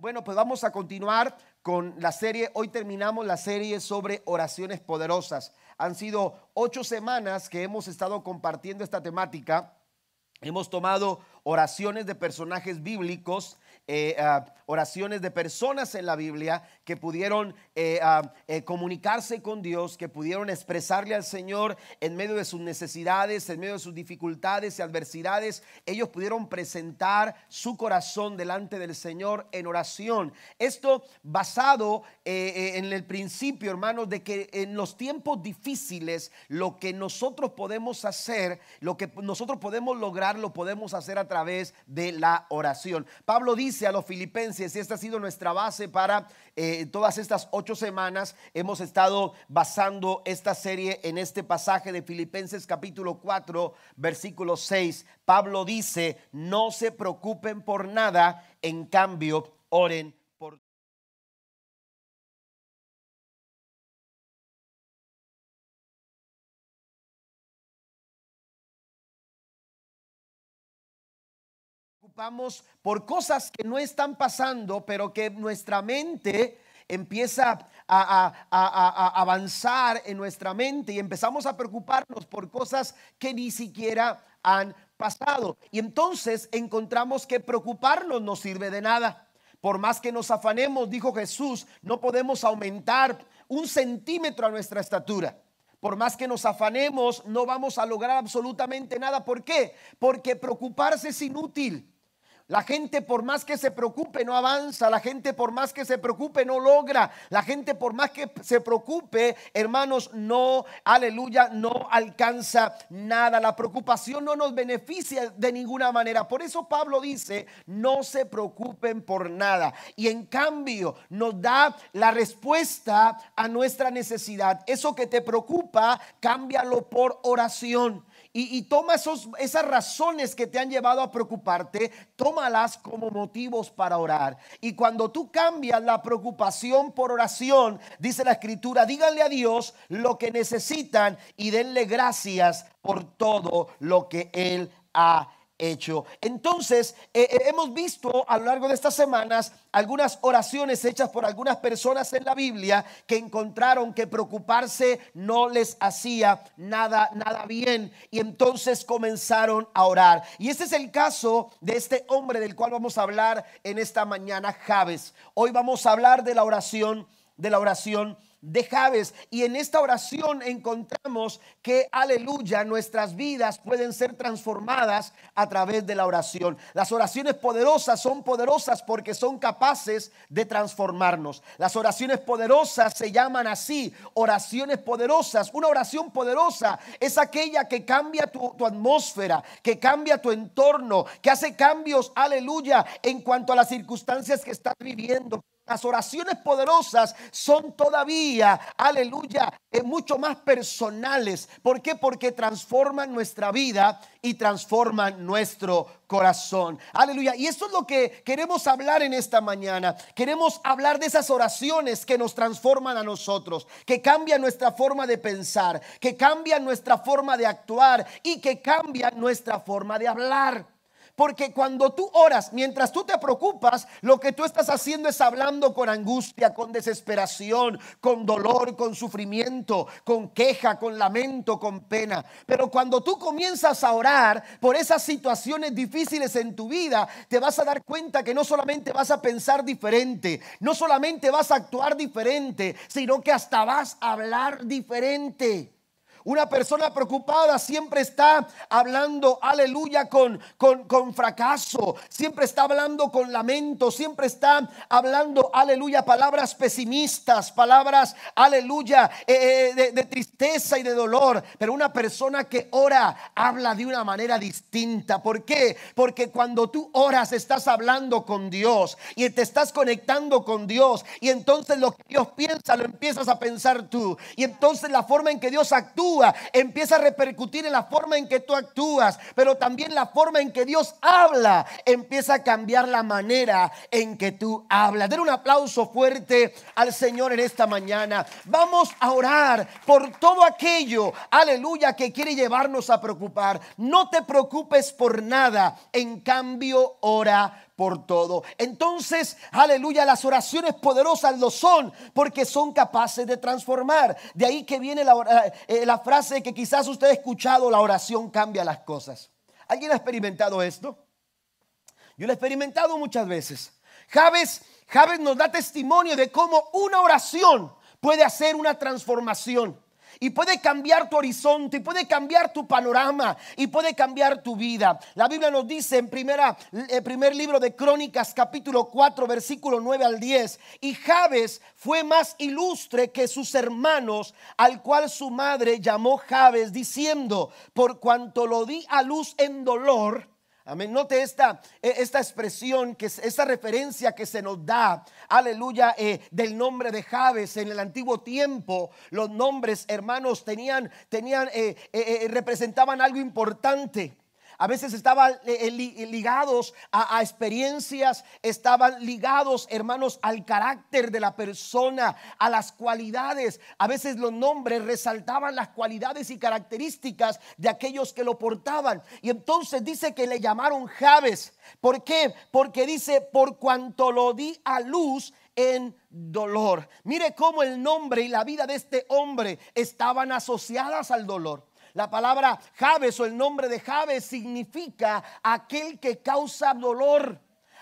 Bueno, pues vamos a continuar con la serie. Hoy terminamos la serie sobre oraciones poderosas. Han sido ocho semanas que hemos estado compartiendo esta temática. Hemos tomado oraciones de personajes bíblicos eh, ah, oraciones de personas en la Biblia que pudieron eh, ah, eh, comunicarse con Dios, que pudieron expresarle al Señor en medio de sus necesidades, en medio de sus dificultades y adversidades. Ellos pudieron presentar su corazón delante del Señor en oración. Esto basado en el principio, hermanos, de que en los tiempos difíciles lo que nosotros podemos hacer, lo que nosotros podemos lograr, lo podemos hacer a través de la oración. Pablo dice, a los filipenses, y esta ha sido nuestra base para eh, todas estas ocho semanas, hemos estado basando esta serie en este pasaje de Filipenses capítulo 4, versículo 6. Pablo dice, no se preocupen por nada, en cambio, oren Vamos por cosas que no están pasando, pero que nuestra mente empieza a, avanzar en nuestra mente y empezamos a preocuparnos por cosas que ni siquiera han pasado. Y entonces encontramos que preocuparnos no sirve de nada. Por más que nos afanemos, dijo Jesús, no podemos aumentar un centímetro a nuestra estatura. Por más que nos afanemos, no vamos a lograr absolutamente nada. ¿Por qué? Porque preocuparse es inútil. La gente por más que se preocupe no avanza, la gente por más que se preocupe no logra, la gente por más que se preocupe, hermanos, no, aleluya, no alcanza nada. La preocupación no nos beneficia de ninguna manera. Por eso Pablo dice, no se preocupen por nada. Y en cambio nos da la respuesta a nuestra necesidad. Eso que te preocupa, cámbialo por oración y, toma esos, esas razones que te han llevado a preocuparte, tómalas como motivos para orar. Y cuando tú cambias la preocupación por oración, dice la escritura, díganle a Dios lo que necesitan y denle gracias por todo lo que Él ha hecho. Entonces, eh, eh, hemos visto a lo largo de estas semanas algunas oraciones hechas por algunas personas en la Biblia que encontraron que preocuparse no les hacía nada, nada bien. Y entonces comenzaron a orar. Y este es el caso de este hombre del cual vamos a hablar en esta mañana, Javes. Hoy vamos a hablar de la oración, de la oración de Javes. Y en esta oración encontramos que, aleluya, nuestras vidas pueden ser transformadas a través de la oración. Las oraciones poderosas son poderosas porque son capaces de transformarnos. Las oraciones poderosas se llaman así, oraciones poderosas. Una oración poderosa es aquella que cambia tu, tu atmósfera, que cambia tu entorno, que hace cambios, aleluya, en cuanto a las circunstancias que estás viviendo las oraciones poderosas son todavía, aleluya, eh, mucho más personales. ¿Por qué? Porque transforman nuestra vida y transforman nuestro corazón. Aleluya. Y esto es lo que queremos hablar en esta mañana. Queremos hablar de esas oraciones que nos transforman a nosotros, que cambian nuestra forma de pensar, que cambian nuestra forma de actuar y que cambian nuestra forma de hablar. Porque cuando tú oras, mientras tú te preocupas, lo que tú estás haciendo es hablando con angustia, con desesperación, con dolor, con sufrimiento, con queja, con lamento, con pena. Pero cuando tú comienzas a orar por esas situaciones difíciles en tu vida, te vas a dar cuenta que no solamente vas a pensar diferente, no solamente vas a actuar diferente, sino que hasta vas a hablar diferente. Una persona preocupada siempre está hablando, aleluya, con, con, fracaso, siempre está hablando con lamento, siempre está hablando, aleluya, palabras pesimistas, palabras, aleluya, eh, eh, de, tristeza y de dolor. Pero una persona que ora habla de una manera distinta. ¿Por qué? Porque cuando tú oras estás hablando con Dios y te estás conectando con Dios y entonces lo que Dios piensa lo empiezas a pensar tú. Y entonces la forma en que Dios actúa empieza a repercutir en la forma en que tú actúas, pero también la forma en que Dios habla empieza a cambiar la manera en que tú hablas. Den un aplauso fuerte al Señor en esta mañana. Vamos a orar por todo aquello, aleluya, que quiere llevarnos a preocupar. No te preocupes por nada, en cambio ora por todo. Entonces, aleluya, las oraciones poderosas lo son porque son capaces de transformar. De ahí que viene la, eh, la frase que quizás usted ha escuchado, la oración cambia las cosas. ¿Alguien ha experimentado esto? Yo lo he experimentado muchas veces. Javes, Javes nos da testimonio de cómo una oración puede hacer una transformación y puede cambiar tu horizonte, y puede cambiar tu panorama, y puede cambiar tu vida. La Biblia nos dice en primer libro de Crónicas, capítulo 4, versículo 9 al 10, y Jabes fue más ilustre que sus hermanos, al cual su madre llamó Jabes, diciendo, por cuanto lo di a luz en dolor, Amén. Note esta, eh, esta expresión, que esta referencia que se nos da, aleluya, eh, del nombre de Javes en el antiguo tiempo. Los nombres, hermanos, tenían, tenían, eh, representaban algo importante. A veces estaban eh, eh, ligados a, experiencias, estaban ligados, hermanos, al carácter de la persona, a las cualidades. A veces los nombres resaltaban las cualidades y características de aquellos que lo portaban. Y entonces dice que le llamaron Javes. ¿Por qué? Porque dice, por cuanto lo di a luz en dolor. Mire cómo el nombre y la vida de este hombre estaban asociadas al dolor. La palabra Jabes o el nombre de Jabes significa aquel que causa dolor,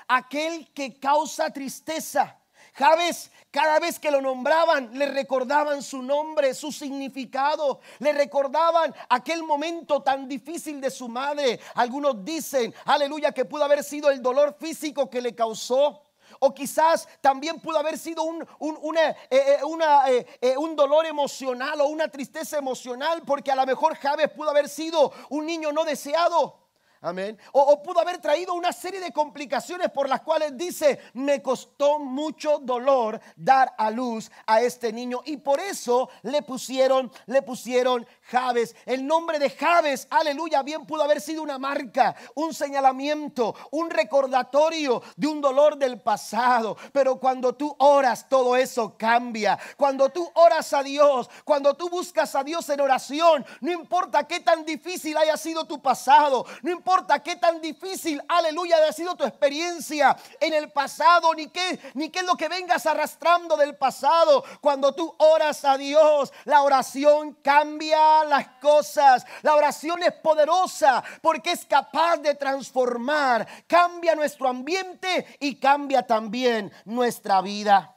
aquel que causa tristeza. Jabes, cada vez que lo nombraban, le recordaban su nombre, su significado, le recordaban aquel momento tan difícil de su madre. Algunos dicen, aleluya, que pudo haber sido el dolor físico que le causó. O quizás también pudo haber sido un, una, eh, eh, eh, un dolor emocional o una tristeza emocional, porque a lo mejor Javes pudo haber sido un niño no deseado. Amén. O, pudo haber traído una serie de complicaciones por las cuales dice, me costó mucho dolor dar a luz a este niño. Y por eso le pusieron, le pusieron Javes. El nombre de Javes, aleluya, bien pudo haber sido una marca, un señalamiento, un recordatorio de un dolor del pasado. Pero cuando tú oras, todo eso cambia. Cuando tú oras a Dios, cuando tú buscas a Dios en oración, no importa qué tan difícil haya sido tu pasado, no importa qué tan difícil, aleluya, haya sido tu experiencia en el pasado, ni qué, ni qué es lo que vengas arrastrando del pasado. Cuando tú oras a Dios, la oración cambia las cosas. La oración es poderosa porque es capaz de transformar, cambia nuestro ambiente y cambia también nuestra vida.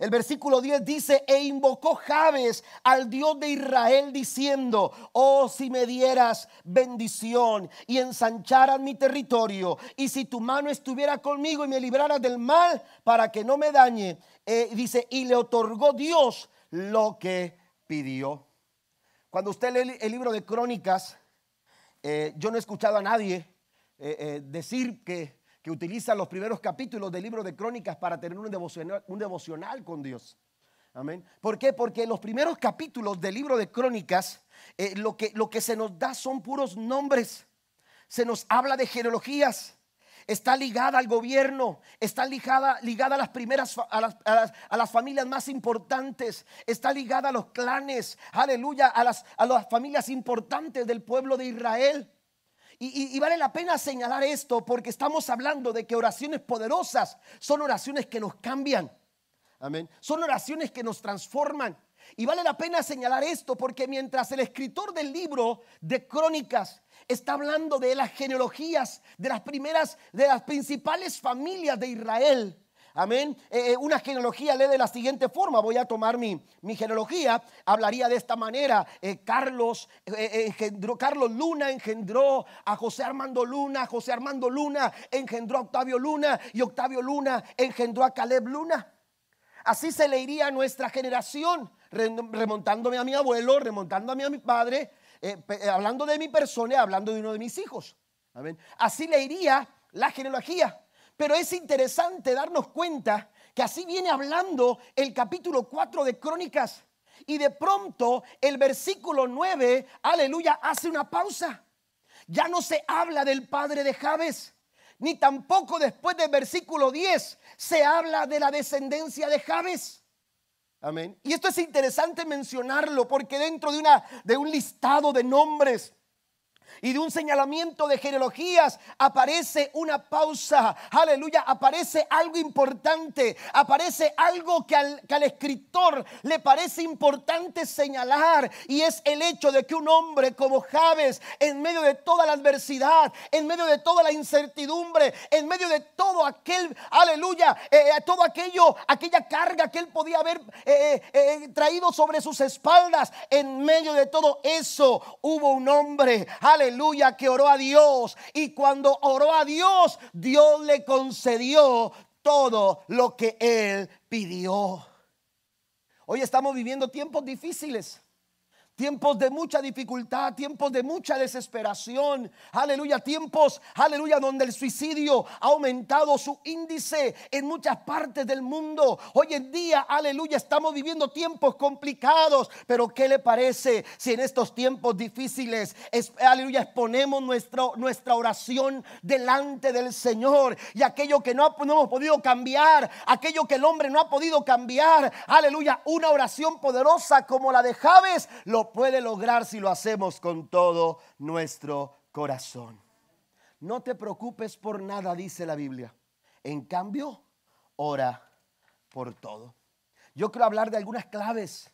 El versículo 10 dice, e invocó Jabes al Dios de Israel diciendo, oh si me dieras bendición y ensancharas mi territorio, y si tu mano estuviera conmigo y me libraras del mal para que no me dañe, eh, dice, y le otorgó Dios lo que pidió. Cuando usted lee el libro de Crónicas, eh, yo no he escuchado a nadie eh, decir que, utiliza los primeros capítulos del libro de Crónicas para tener un devocional, un devocional con Dios. Amén. ¿Por qué? Porque los primeros capítulos del libro de Crónicas, lo, que, lo que se nos da son puros nombres. Se nos habla de genealogías está ligada al gobierno, está ligada, ligada a las primeras, a las, familias más importantes, está ligada a los clanes, aleluya, a las, a las familias importantes del pueblo de Israel. Y, vale la pena señalar esto porque estamos hablando de que oraciones poderosas son oraciones que nos cambian. Amén. Son oraciones que nos transforman. Y vale la pena señalar esto porque mientras el escritor del libro de Crónicas está hablando de las genealogías de las primeras, de las principales familias de Israel. Amén. Eh, eh, una genealogía lee de la siguiente forma. Voy a tomar mi, mi genealogía. Hablaría de esta manera. Eh, Carlos, engendró, Carlos Luna engendró a José Armando Luna. José Armando Luna engendró a Octavio Luna. Y Octavio Luna engendró a Caleb Luna. Así se leería nuestra generación. Remontándome a mi abuelo, remontándome a mi padre, hablando de mi persona hablando de uno de mis hijos. Así le iría la genealogía. Pero es interesante darnos cuenta que así viene hablando el capítulo 4 de Crónicas. Y de pronto el versículo 9, aleluya, hace una pausa. Ya no se habla del padre de Jabes, ni tampoco después del versículo 10 se habla de la descendencia de Jabes. Amén. Y esto es interesante mencionarlo porque dentro de, una, de un listado de nombres y de un señalamiento de genealogías aparece una pausa. Aleluya, aparece algo importante, aparece algo que al, que escritor le parece importante señalar y es el hecho de que un hombre como Javes, en medio de toda la adversidad, en medio de toda la incertidumbre, en medio de todo aquel, aleluya, eh, eh, todo aquello, aquella carga que él podía haber eh, traído sobre sus espaldas, en medio de todo eso hubo un hombre, aleluya, que oró a Dios y cuando oró a Dios, Dios le concedió todo lo que él pidió. Hoy estamos viviendo tiempos difíciles tiempos de mucha dificultad, tiempos de mucha desesperación, aleluya, tiempos, aleluya, donde el suicidio ha aumentado su índice en muchas partes del mundo. Hoy en día, aleluya, estamos viviendo tiempos complicados, pero ¿qué le parece si en estos tiempos difíciles, aleluya, exponemos nuestra oración delante del Señor y aquello que no, no hemos podido cambiar, aquello que el hombre no ha podido cambiar, aleluya, una oración poderosa como la de Javes, lo puede lograr si lo hacemos con todo nuestro corazón. No te preocupes por nada, dice la Biblia. En cambio, ora por todo. Yo quiero hablar de algunas claves,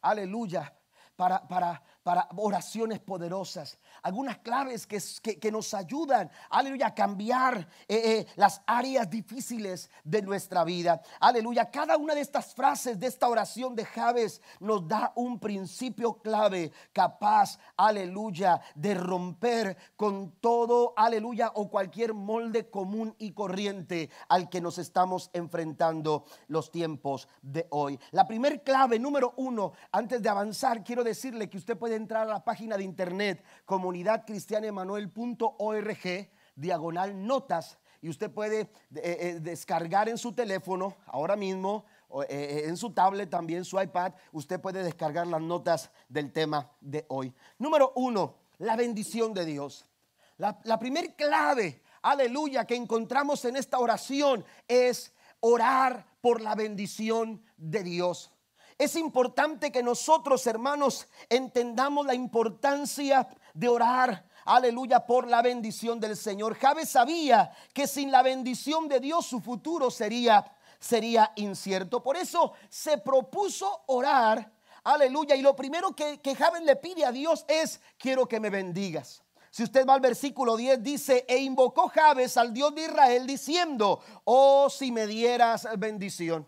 aleluya, para, para, para oraciones poderosas algunas claves que, nos ayudan, aleluya, a cambiar eh, eh, las áreas difíciles de nuestra vida. Aleluya, cada una de estas frases de esta oración de Javes nos da un principio clave capaz, aleluya, de romper con todo, aleluya, o cualquier molde común y corriente al que nos estamos enfrentando los tiempos de hoy. La primer clave, número uno, antes de avanzar, quiero decirle que usted puede entrar a la página de internet comunidadcristianemanuel.org, diagonal notas, y usted puede eh, eh, descargar en su teléfono ahora mismo, eh, en su tablet también, su iPad, usted puede descargar las notas del tema de hoy. Número uno, la bendición de Dios. La, la primer clave, aleluya, que encontramos en esta oración es orar por la bendición de Dios. Es importante que nosotros, hermanos, entendamos la importancia de orar, aleluya, por la bendición del Señor. Javes sabía que sin la bendición de Dios su futuro sería, sería incierto. Por eso se propuso orar, aleluya. Y lo primero que, que Javes le pide a Dios es, quiero que me bendigas. Si usted va al versículo 10, dice, e invocó Javes al Dios de Israel diciendo, oh si me dieras bendición.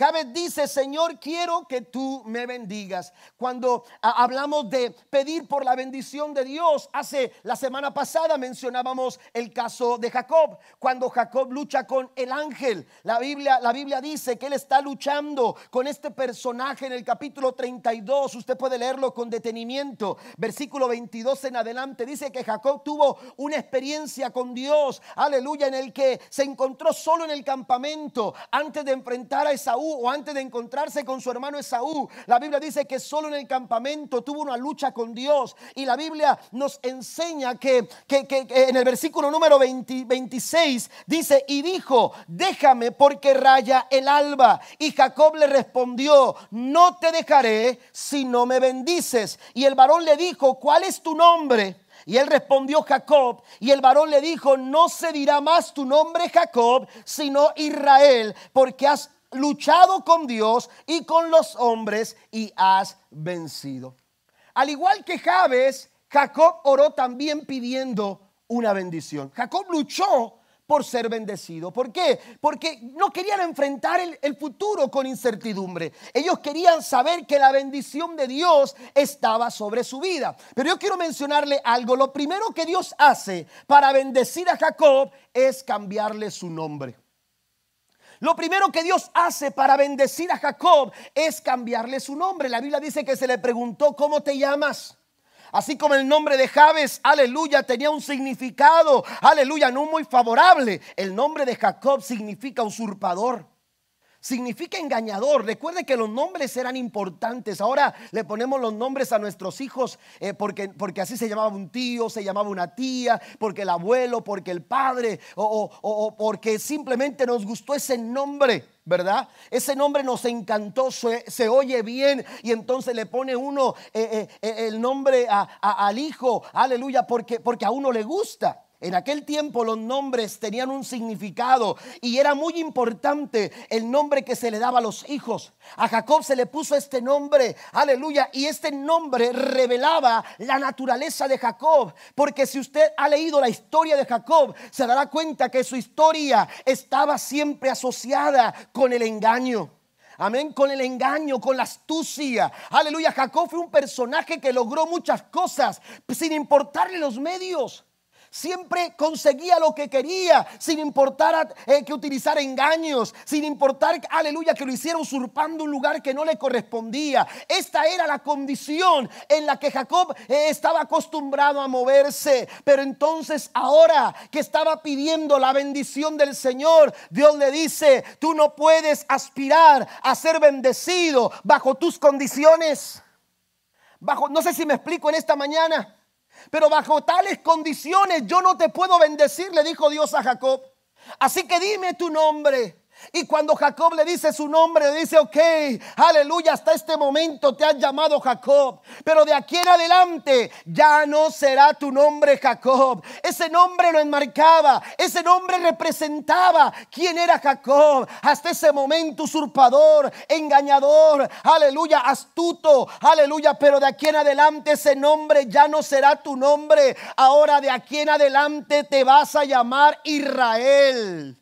Jabez dice, Señor, quiero que tú me bendigas. Cuando hablamos de pedir por la bendición de Dios, hace la semana pasada mencionábamos el caso de Jacob, cuando Jacob lucha con el ángel. La Biblia, la Biblia dice que él está luchando con este personaje en el capítulo 32. Usted puede leerlo con detenimiento. Versículo 22 en adelante dice que Jacob tuvo una experiencia con Dios, aleluya, en el que se encontró solo en el campamento antes de enfrentar a Esaú o antes de encontrarse con su hermano Esaú. La Biblia dice que solo en el campamento tuvo una lucha con Dios. Y la Biblia nos enseña que, en el versículo número 26 dice, y dijo, déjame porque raya el alba. Y Jacob le respondió, no te dejaré si no me bendices. Y el varón le dijo, ¿cuál es tu nombre? Y él respondió Jacob, y el varón le dijo, no se dirá más tu nombre Jacob, sino Israel, porque has luchado con Dios y con los hombres y has vencido. Al igual que Jabes, Jacob oró también pidiendo una bendición. Jacob luchó por ser bendecido. ¿Por qué? Porque no querían enfrentar el, el, futuro con incertidumbre. Ellos querían saber que la bendición de Dios estaba sobre su vida. Pero yo quiero mencionarle algo. Lo primero que Dios hace para bendecir a Jacob es cambiarle su nombre. Lo primero que Dios hace para bendecir a Jacob es cambiarle su nombre. La Biblia dice que se le preguntó, ¿cómo te llamas? Así como el nombre de Jabes, aleluya, tenía un significado, aleluya, no muy favorable. El nombre de Jacob significa usurpador. Significa engañador. Recuerde que los nombres eran importantes. Ahora le ponemos los nombres a nuestros hijos eh, porque, porque así se llamaba un tío, se llamaba una tía, porque el abuelo, porque el padre, o, porque simplemente nos gustó ese nombre. ¿verdad? Ese nombre nos encantó, se, oye bien y entonces le pone uno eh, eh, el nombre al hijo, aleluya, porque, porque a uno le gusta. En aquel tiempo los nombres tenían un significado y era muy importante el nombre que se le daba a los hijos. A Jacob se le puso este nombre, aleluya, y este nombre revelaba la naturaleza de Jacob. Porque si usted ha leído la historia de Jacob, se dará cuenta que su historia estaba siempre asociada con el engaño. Amén, con el engaño, con la astucia. Aleluya, Jacob fue un personaje que logró muchas cosas sin importarle los medios. Siempre conseguía lo que quería, sin importar eh, que utilizara engaños, sin importar, aleluya, que lo hiciera usurpando un lugar que no le correspondía. Esta era la condición en la que Jacob eh, estaba acostumbrado a moverse. Pero entonces ahora que estaba pidiendo la bendición del Señor, Dios le dice, tú no puedes aspirar a ser bendecido bajo tus condiciones. Bajo, no sé si me explico en esta mañana. Pero bajo tales condiciones yo no te puedo bendecir, le dijo Dios a Jacob. Así que dime tu nombre. Y cuando Jacob le dice su nombre, le dice, ok, aleluya, hasta este momento te has llamado Jacob, pero de aquí en adelante ya no será tu nombre Jacob. Ese nombre lo enmarcaba, ese nombre representaba quién era Jacob. Hasta ese momento usurpador, engañador, aleluya, astuto, aleluya, pero de aquí en adelante ese nombre ya no será tu nombre. Ahora de aquí en adelante te vas a llamar Israel.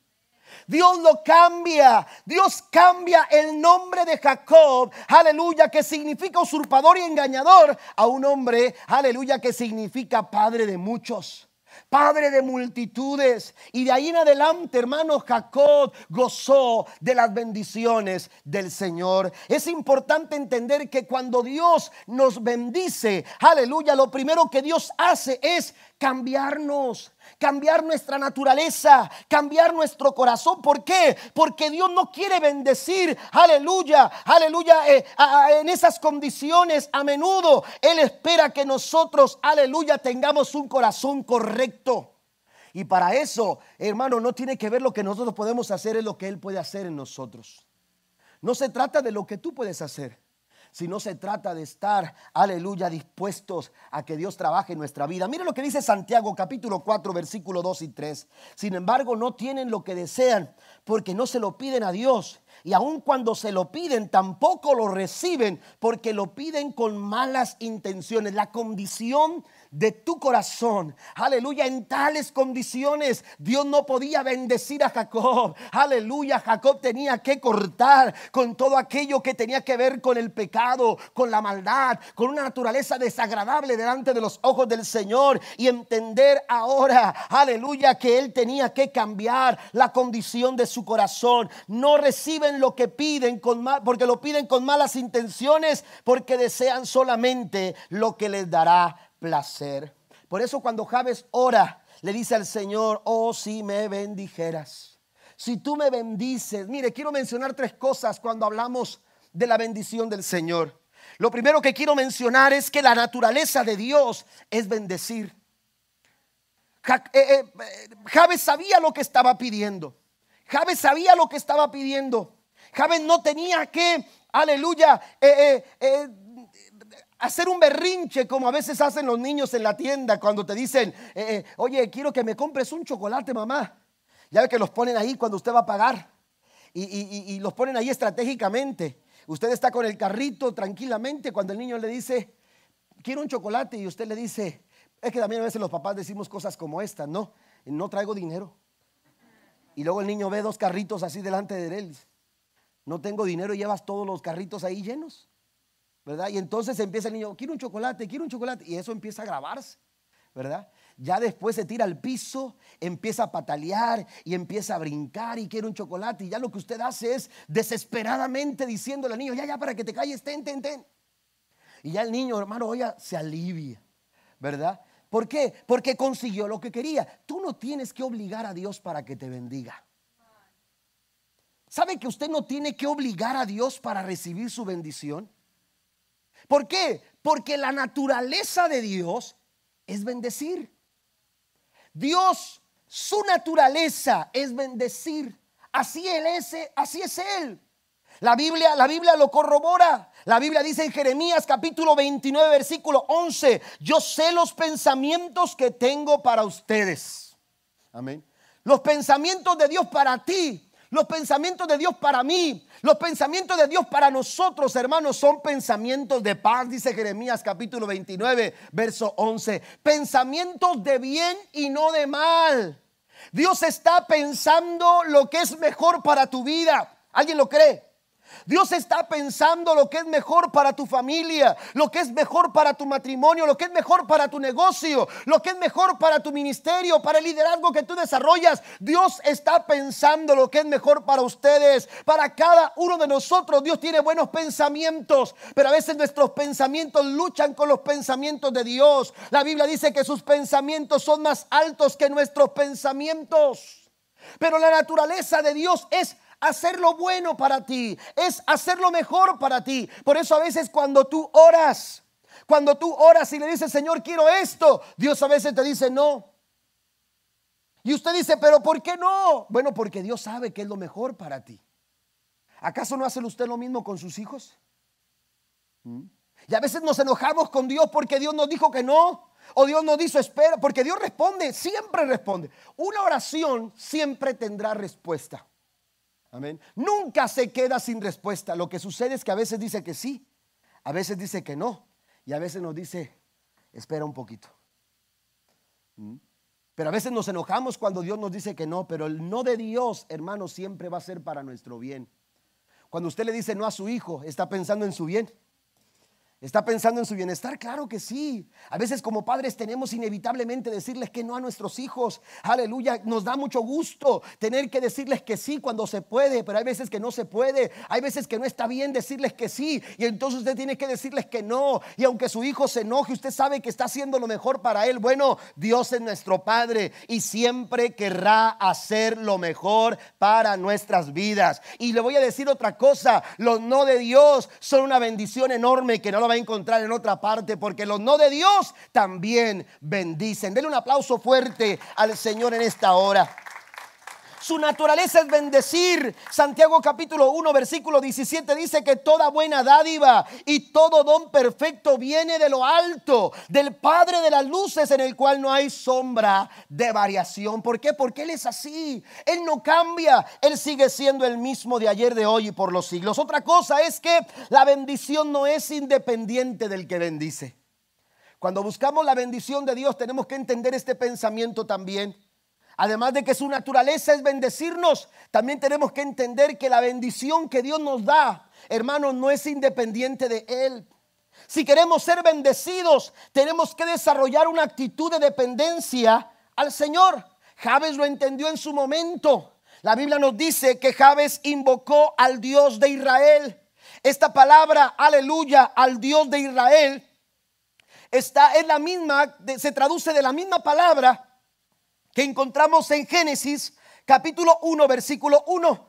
Dios lo cambia. Dios cambia el nombre de Jacob, aleluya, que significa usurpador y engañador, a un hombre, aleluya, que significa padre de muchos. Padre de multitudes. Y de ahí en adelante, hermano, Jacob gozó de las bendiciones del Señor. Es importante entender que cuando Dios nos bendice, aleluya, lo primero que Dios hace es cambiarnos cambiar nuestra naturaleza, cambiar nuestro corazón. ¿Por qué? Porque Dios no quiere bendecir, aleluya, aleluya, eh, en esas condiciones a menudo. Él espera que nosotros, aleluya, tengamos un corazón correcto. Y para eso, hermano, no tiene que ver lo que nosotros podemos hacer, es lo que Él puede hacer en nosotros. No se trata de lo que tú puedes hacer si no se trata de estar, aleluya, dispuestos a que Dios trabaje en nuestra vida. Mire lo que dice Santiago capítulo 4, versículo 2 y 3. Sin embargo, no tienen lo que desean porque no se lo piden a Dios. Y aun cuando se lo piden, tampoco lo reciben porque lo piden con malas intenciones. La condición de tu corazón. Aleluya, en tales condiciones Dios no podía bendecir a Jacob. Aleluya, Jacob tenía que cortar con todo aquello que tenía que ver con el pecado, con la maldad, con una naturaleza desagradable delante de los ojos del Señor y entender ahora, aleluya, que él tenía que cambiar la condición de su corazón. No reciben lo que piden con mal, porque lo piden con malas intenciones, porque desean solamente lo que les dará placer. Por eso cuando Javes ora, le dice al Señor, oh si me bendijeras. Si tú me bendices, mire, quiero mencionar tres cosas cuando hablamos de la bendición del Señor. Lo primero que quiero mencionar es que la naturaleza de Dios es bendecir. Eh, eh, Javes sabía lo que estaba pidiendo. Javes sabía lo que estaba pidiendo. Javes no tenía que, aleluya, eh, hacer un berrinche como a veces hacen los niños en la tienda cuando te dicen, eh, eh, oye, quiero que me compres un chocolate, mamá. Ya ve que los ponen ahí cuando usted va a pagar y, los ponen ahí estratégicamente. Usted está con el carrito tranquilamente cuando el niño le dice, quiero un chocolate y usted le dice, es que también a veces los papás decimos cosas como esta, no, no traigo dinero. Y luego el niño ve dos carritos así delante de él. No tengo dinero y llevas todos los carritos ahí llenos. Y entonces empieza el niño, quiero un chocolate, quiero un chocolate, y eso empieza a grabarse, ¿verdad? Ya después se tira al piso, empieza a patalear y empieza a brincar y quiere un chocolate. Y ya lo que usted hace es desesperadamente diciéndole al niño, ya, ya, para que te calles, ten, ten, ten. Y ya el niño, hermano, oye, se alivia, ¿verdad? ¿Por qué? Porque consiguió lo que quería. Tú no tienes que obligar a Dios para que te bendiga. ¿Sabe que usted no tiene que obligar a Dios para recibir su bendición? ¿Por qué? Porque la naturaleza de Dios es bendecir. Dios, su naturaleza es bendecir. Así él es, así es él. La Biblia, la Biblia lo corrobora. La Biblia dice en Jeremías capítulo 29 versículo 11, yo sé los pensamientos que tengo para ustedes. Amén. Los pensamientos de Dios para ti los pensamientos de Dios para mí, los pensamientos de Dios para nosotros, hermanos, son pensamientos de paz, dice Jeremías capítulo 29, verso 11. Pensamientos de bien y no de mal. Dios está pensando lo que es mejor para tu vida. ¿Alguien lo cree? Dios está pensando lo que es mejor para tu familia, lo que es mejor para tu matrimonio, lo que es mejor para tu negocio, lo que es mejor para tu ministerio, para el liderazgo que tú desarrollas. Dios está pensando lo que es mejor para ustedes, para cada uno de nosotros. Dios tiene buenos pensamientos, pero a veces nuestros pensamientos luchan con los pensamientos de Dios. La Biblia dice que sus pensamientos son más altos que nuestros pensamientos. Pero la naturaleza de Dios es hacer lo bueno para ti, es hacer lo mejor para ti. Por eso a veces cuando tú oras, cuando tú oras y le dices, Señor, quiero esto, Dios a veces te dice no. Y usted dice, pero ¿por qué no? Bueno, porque Dios sabe que es lo mejor para ti. ¿Acaso no hace usted lo mismo con sus hijos? ¿Mm? Y a veces nos enojamos con Dios porque Dios nos dijo que no. O Dios nos dijo espera, porque Dios responde, siempre responde. Una oración siempre tendrá respuesta. Amén. Nunca se queda sin respuesta. Lo que sucede es que a veces dice que sí, a veces dice que no, y a veces nos dice, espera un poquito. ¿Mm? Pero a veces nos enojamos cuando Dios nos dice que no, pero el no de Dios, hermano, siempre va a ser para nuestro bien. Cuando usted le dice no a su hijo, está pensando en su bien. ¿Está pensando en su bienestar? Claro que sí. A veces como padres tenemos inevitablemente decirles que no a nuestros hijos. Aleluya. Nos da mucho gusto tener que decirles que sí cuando se puede, pero hay veces que no se puede. Hay veces que no está bien decirles que sí. Y entonces usted tiene que decirles que no. Y aunque su hijo se enoje, usted sabe que está haciendo lo mejor para él. Bueno, Dios es nuestro Padre y siempre querrá hacer lo mejor para nuestras vidas. Y le voy a decir otra cosa. Los no de Dios son una bendición enorme que no lo va a encontrar en otra parte, porque los no de Dios también bendicen. Denle un aplauso fuerte al Señor en esta hora. Su naturaleza es bendecir. Santiago capítulo 1 versículo 17 dice que toda buena dádiva y todo don perfecto viene de lo alto, del Padre de las luces en el cual no hay sombra de variación. ¿Por qué? Porque Él es así. Él no cambia. Él sigue siendo el mismo de ayer, de hoy y por los siglos. Otra cosa es que la bendición no es independiente del que bendice. Cuando buscamos la bendición de Dios tenemos que entender este pensamiento también. Además de que su naturaleza es bendecirnos, también tenemos que entender que la bendición que Dios nos da, hermanos, no es independiente de Él. Si queremos ser bendecidos, tenemos que desarrollar una actitud de dependencia al Señor. Javes lo entendió en su momento. La Biblia nos dice que Javes invocó al Dios de Israel. Esta palabra, aleluya, al Dios de Israel, está en la misma, se traduce de la misma palabra que encontramos en Génesis capítulo 1, versículo 1.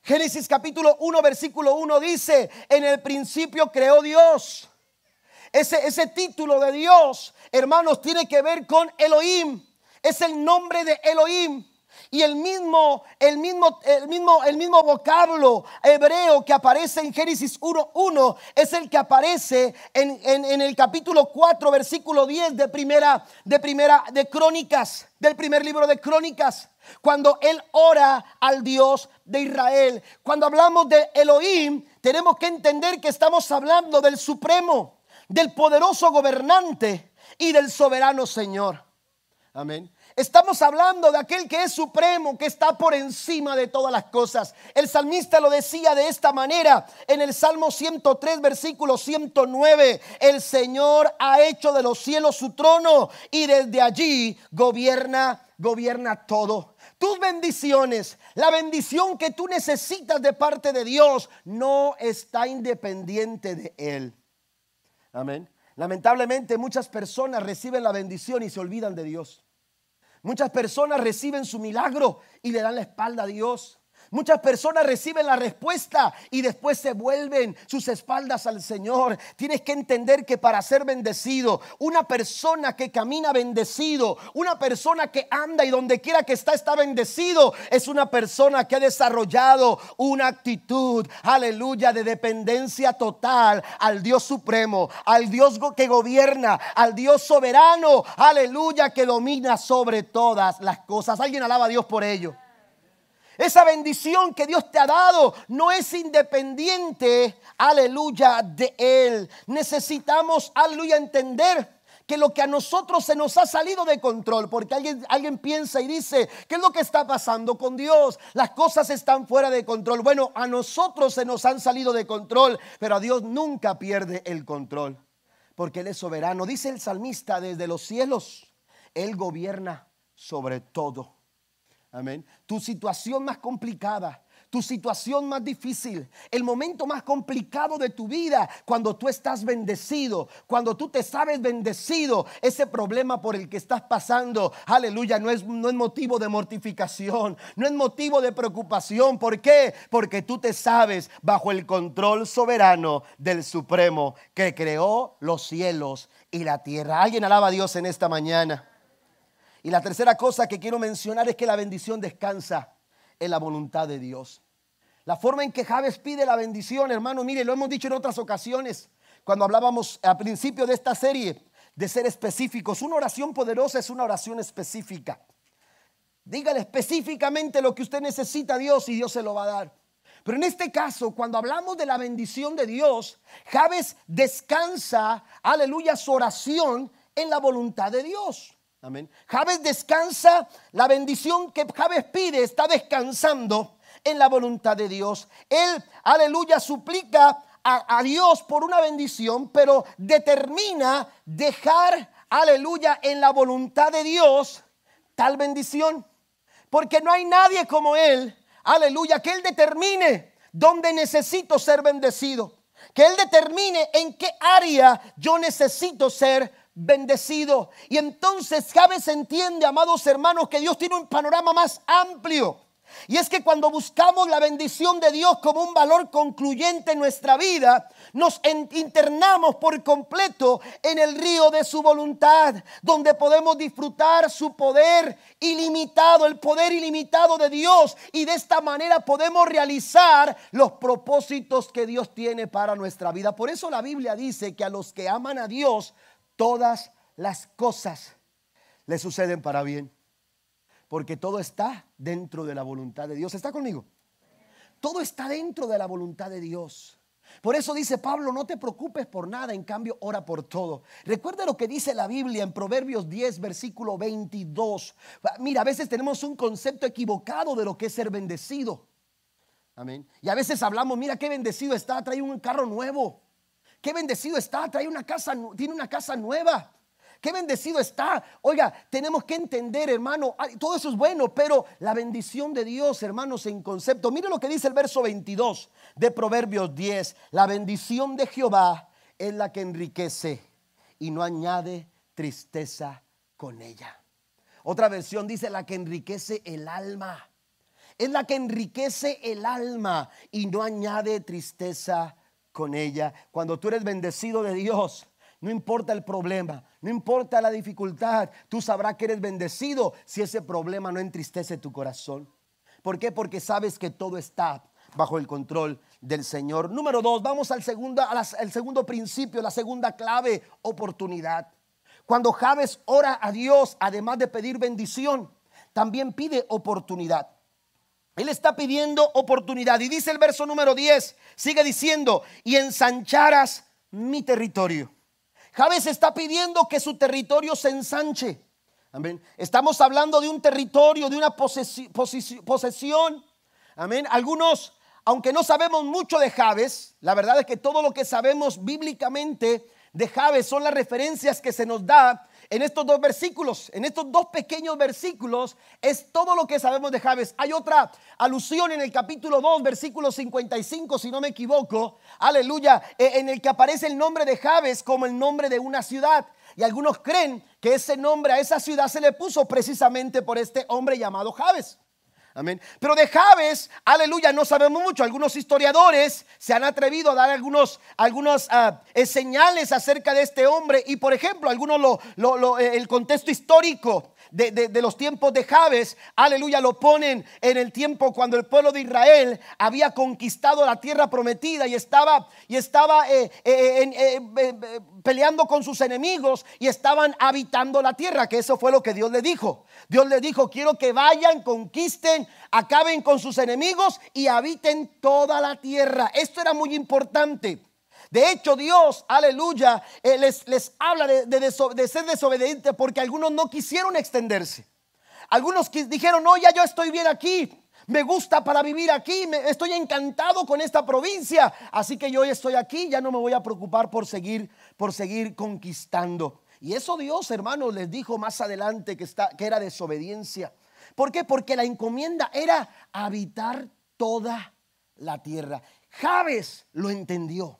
Génesis capítulo 1, versículo 1 dice, en el principio creó Dios. Ese, ese título de Dios, hermanos, tiene que ver con Elohim. Es el nombre de Elohim. Y el mismo, el mismo, el mismo, el mismo vocablo hebreo que aparece en Génesis 1.1 es el que aparece en, en, el capítulo 4, versículo 10 de primera, de primera, de Crónicas, del primer libro de Crónicas. Cuando él ora al Dios de Israel. Cuando hablamos de Elohim, tenemos que entender que estamos hablando del Supremo, del poderoso gobernante y del soberano Señor. Amén. Estamos hablando de aquel que es supremo, que está por encima de todas las cosas. El salmista lo decía de esta manera en el Salmo 103, versículo 109. El Señor ha hecho de los cielos su trono y desde allí gobierna, gobierna todo. Tus bendiciones, la bendición que tú necesitas de parte de Dios, no está independiente de Él. Amén. Lamentablemente muchas personas reciben la bendición y se olvidan de Dios. Muchas personas reciben su milagro y le dan la espalda a Dios. Muchas personas reciben la respuesta y después se vuelven sus espaldas al Señor. Tienes que entender que para ser bendecido, una persona que camina bendecido, una persona que anda y donde quiera que está está bendecido, es una persona que ha desarrollado una actitud, aleluya, de dependencia total al Dios supremo, al Dios que gobierna, al Dios soberano, aleluya, que domina sobre todas las cosas. Alguien alaba a Dios por ello. Esa bendición que Dios te ha dado no es independiente, aleluya, de Él. Necesitamos, aleluya, entender que lo que a nosotros se nos ha salido de control, porque alguien, alguien piensa y dice, ¿qué es lo que está pasando con Dios? Las cosas están fuera de control. Bueno, a nosotros se nos han salido de control, pero a Dios nunca pierde el control, porque Él es soberano. Dice el salmista, desde los cielos, Él gobierna sobre todo. Amén. Tu situación más complicada, tu situación más difícil, el momento más complicado de tu vida, cuando tú estás bendecido, cuando tú te sabes bendecido, ese problema por el que estás pasando, aleluya, no es, no es motivo de mortificación, no es motivo de preocupación. ¿Por qué? Porque tú te sabes bajo el control soberano del Supremo que creó los cielos y la tierra. Alguien alaba a Dios en esta mañana. Y la tercera cosa que quiero mencionar es que la bendición descansa en la voluntad de Dios. La forma en que Javes pide la bendición, hermano, mire, lo hemos dicho en otras ocasiones, cuando hablábamos al principio de esta serie de ser específicos. Una oración poderosa es una oración específica. Dígale específicamente lo que usted necesita a Dios y Dios se lo va a dar. Pero en este caso, cuando hablamos de la bendición de Dios, Javes descansa, aleluya, su oración en la voluntad de Dios. Amén. Descansa, la bendición que Javes pide está descansando en la voluntad de Dios. Él, aleluya, suplica a, a, Dios por una bendición, pero determina dejar, aleluya, en la voluntad de Dios tal bendición. Porque no hay nadie como Él, aleluya, que Él determine dónde necesito ser bendecido. Que Él determine en qué área yo necesito ser bendecido. Y entonces Javes entiende, amados hermanos, que Dios tiene un panorama más amplio. Y es que cuando buscamos la bendición de Dios como un valor concluyente en nuestra vida, nos internamos por completo en el río de su voluntad, donde podemos disfrutar su poder ilimitado, el poder ilimitado de Dios. Y de esta manera podemos realizar los propósitos que Dios tiene para nuestra vida. Por eso la Biblia dice que a los que aman a Dios, todas las cosas le suceden para bien. Porque todo está dentro de la voluntad de Dios. ¿Está conmigo? Todo está dentro de la voluntad de Dios. Por eso dice Pablo, no te preocupes por nada, en cambio ora por todo. Recuerda lo que dice la Biblia en Proverbios 10, versículo 22. Mira, a veces tenemos un concepto equivocado de lo que es ser bendecido. Amén. Y a veces hablamos, mira qué bendecido está, trae un carro nuevo. Qué bendecido está, trae una casa, tiene una casa nueva. Qué bendecido está. Oiga, tenemos que entender, hermano, todo eso es bueno, pero la bendición de Dios, hermanos, en concepto. Mire lo que dice el verso 22 de Proverbios 10. La bendición de Jehová es la que enriquece y no añade tristeza con ella. Otra versión dice la que enriquece el alma. Es la que enriquece el alma y no añade tristeza con ella. Cuando tú eres bendecido de Dios, no importa el problema, no importa la dificultad, tú sabrás que eres bendecido si ese problema no entristece tu corazón. ¿Por qué? Porque sabes que todo está bajo el control del Señor. Número dos, vamos al segundo, al segundo principio, la segunda clave, oportunidad. Cuando Javes ora a Dios, además de pedir bendición, también pide oportunidad. Él está pidiendo oportunidad. Y dice el verso número 10, sigue diciendo, y ensancharas mi territorio. Javes está pidiendo que su territorio se ensanche. Amén. Estamos hablando de un territorio, de una posesión. Amén. Algunos, aunque no sabemos mucho de Javes, la verdad es que todo lo que sabemos bíblicamente de Javes son las referencias que se nos da en estos dos versículos, en estos dos pequeños versículos, es todo lo que sabemos de Javes. Hay otra alusión en el capítulo 2, versículo 55, si no me equivoco, aleluya, e, en el que aparece el nombre de Javes como el nombre de una ciudad. Y algunos creen que ese nombre a esa ciudad se le puso precisamente por este hombre llamado Javes. Amén. Pero de Jabes, aleluya, no sabemos mucho. Algunos historiadores se han atrevido a dar algunos, algunas ah, eh, señales acerca de este hombre. Y por ejemplo, algunos lo, eh, el contexto histórico de, los tiempos de Jabes, aleluya, lo ponen en el tiempo cuando el pueblo de Israel había conquistado la tierra prometida y estaba, y estaba eh, eh, eh, peleando con sus enemigos y estaban habitando la tierra, que eso fue lo que Dios le dijo. Dios le dijo, quiero que vayan, conquisten, acaben con sus enemigos y habiten toda la tierra. Esto era muy importante. De hecho, Dios, aleluya, eh, les, les, habla de, ser desobediente porque algunos no quisieron extenderse. Algunos dijeron, no, ya yo estoy bien aquí. Me gusta para vivir aquí, me, estoy encantado con esta provincia, así que yo estoy aquí, ya no me voy a preocupar por seguir, por seguir conquistando. Y eso Dios, hermanos, les dijo más adelante que, está, que era desobediencia. ¿Por qué? Porque la encomienda era habitar toda la tierra. Javes lo entendió.